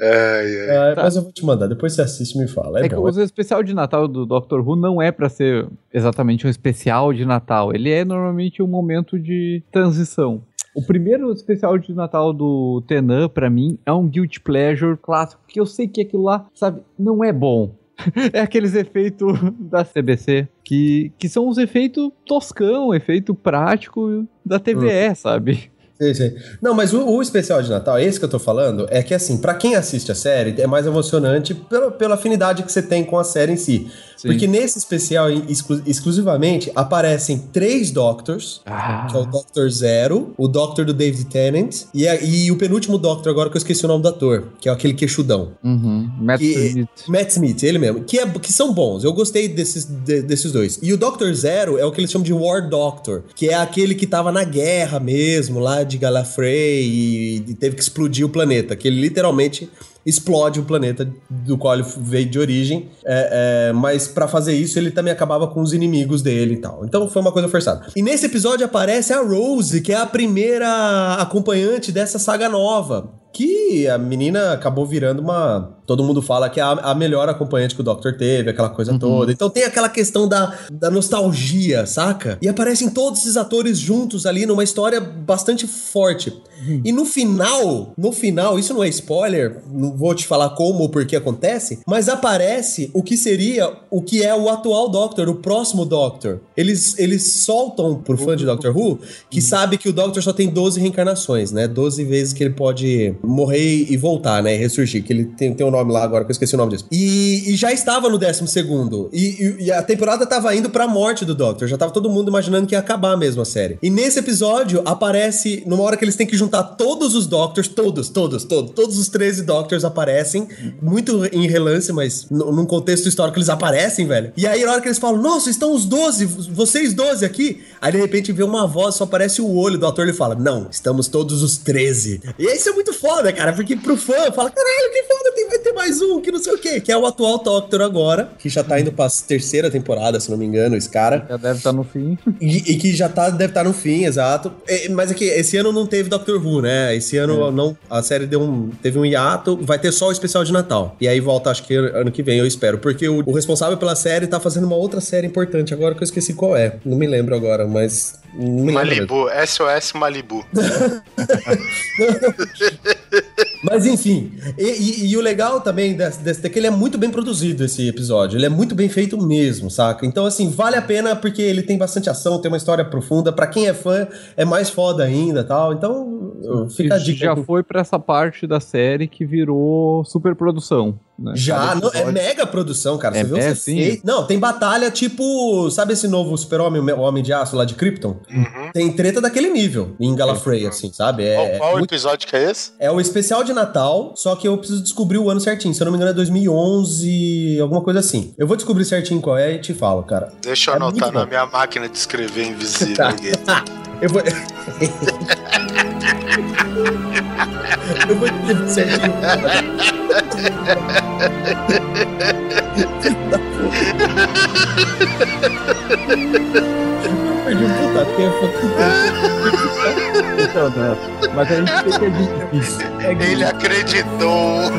Ai, ai. É, Mas eu vou te mandar, depois você assiste e me fala. É, É que bom. o especial de Natal do Doctor Who não é pra ser exatamente um especial de Natal. Ele é normalmente um momento de transição. O primeiro especial de Natal do Tenan, pra mim, é um guilty pleasure clássico, porque eu sei que aquilo lá, sabe, não é bom. É aqueles efeitos da CBC, que, que são os efeitos toscão, efeito prático da TVE, sabe? Sei, sei. Não, mas o, o especial de Natal, esse que eu tô falando, é que assim, pra quem assiste a série, é mais emocionante pela, pela afinidade que você tem com a série em si. Sim. Porque nesse especial, exclu- exclusivamente, aparecem três Doctors, Ah, que é o Doctor Zero, o Doctor do David Tennant e, a- e o penúltimo Doctor agora que eu esqueci o nome do ator, que é aquele queixudão. uhum. Matt Que- Smith. Matt Smith, ele mesmo, que, é, que são bons. Eu gostei desses, de- desses dois. E o Doctor Zero é o que eles chamam de War Doctor, que é aquele que tava na guerra mesmo, lá de Gallifrey, e, e teve que explodir o planeta, que ele literalmente explode o planeta do qual ele veio de origem, é, é, mas pra fazer isso ele também acabava com os inimigos dele e tal. Então foi uma coisa forçada. E nesse episódio aparece a Rose, que é a primeira acompanhante dessa saga nova. Que a menina acabou virando uma. Todo mundo fala que é a, a melhor acompanhante que o Doctor teve, aquela coisa toda. Então tem aquela questão da, da nostalgia, saca? E aparecem todos esses atores juntos ali numa história bastante forte. E no final, no final, isso não é spoiler, não vou te falar como ou por que acontece, mas aparece o que seria o que é o atual Doctor, o próximo Doctor. Eles, eles soltam pro fã de Doctor Who que sabe que o Doctor só tem 12 reencarnações, né? 12 vezes que ele pode morrer e voltar, né? E ressurgir, que ele tem, tem um nome lá agora, que eu esqueci o nome disso. E, e já estava no 12 segundo. E, e- e a temporada tava indo pra morte do Doctor. Já tava todo mundo imaginando que ia acabar mesmo a série. E nesse episódio aparece, numa hora que eles têm que juntar todos os Doctors, todos, todos, todos, todos os 13 Doctors aparecem, muito em relance, mas num contexto histórico eles aparecem, velho. E aí na hora que eles falam, nossa, estão os 12, vocês 12 aqui. Aí de repente vê uma voz, só aparece o olho do ator, ele fala, não, estamos todos os 13. E isso é muito foda, cara, porque pro fã fala, caralho, que foda, tem, vai ter mais um, que não sei o quê. Que é o atual Doctor agora, que já tá indo pra terceira temporada, se não me engano, esse cara. Já deve estar no fim. E, e que já tá, deve estar no fim, exato. É, mas é que esse ano não teve Doctor Who, né? Esse ano não, a série deu um, teve um hiato, vai ter só o especial de Natal. E aí volta, acho que ano que vem, eu espero. Porque o, o responsável pela série tá fazendo uma outra série importante agora que eu esqueci qual é. Não me lembro agora, mas. Malibu, SOS Malibu. Mas enfim, e, e- e o legal também desse, desse é que ele é muito bem produzido, esse episódio. Ele é muito bem feito mesmo, saca? Então, assim, vale a pena porque ele tem bastante ação, tem uma história profunda. Pra quem é fã, é mais foda ainda tal. Então, Fica a dica. já foi pra essa parte da série que virou superprodução. Né? Já, não, é mega produção, cara. É Você sim? efeitos. Não, tem batalha tipo. Sabe esse novo super-homem, o Homem de Aço lá de Krypton? Tem treta daquele nível em Gallifrey, assim, sabe? É, Qual, qual é muito- episódio que é esse? é o especial de Natal, só que eu preciso descobrir o ano certinho. Se eu não me engano, é 2011, alguma coisa assim. Eu vou descobrir certinho qual é e te falo, cara. Deixa eu É anotar na bom. minha máquina de escrever invisível Tá. Eu vou. eu vou descobrir certinho. Eu perdi um puta tempo aqui. Né? Mas a gente tem que. É Ele acreditou.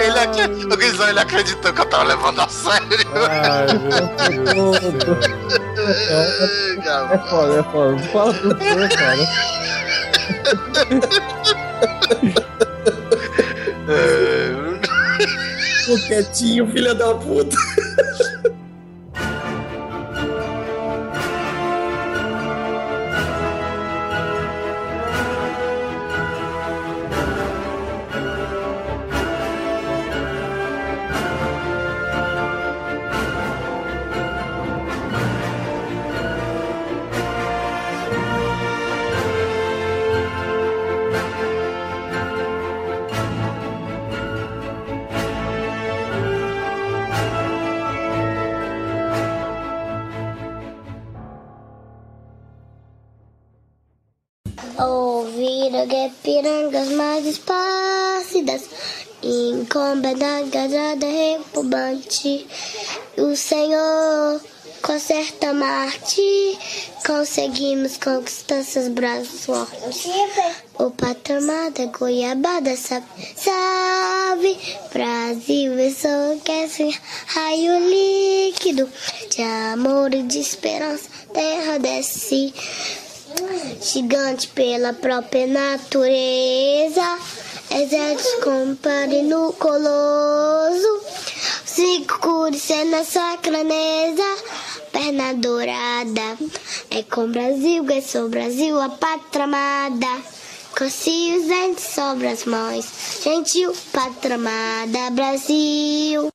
ele, acreditou, o Guizão, ele acreditou que eu tava levando a sério. É foda, é foda. Não fala por você, cara. Ficou quietinho, filha da puta. Ouvir que pirangas mais espácidas. Incomodada, gajada, repumbante O Senhor conserta Marte. Conseguimos conquistar seus braços fortes. O patamada, goiabada, sabe Salve, Brasil, enlouquece Raio líquido. De amor e de esperança Terra desce Gigante pela própria natureza, exército compare no coloso, cinco cores na sua craneza, perna dourada, é com Brasil, é sou Brasil, a pátria amada. Coci os dentes sobre as mãos, gentil pátria amada, Brasil.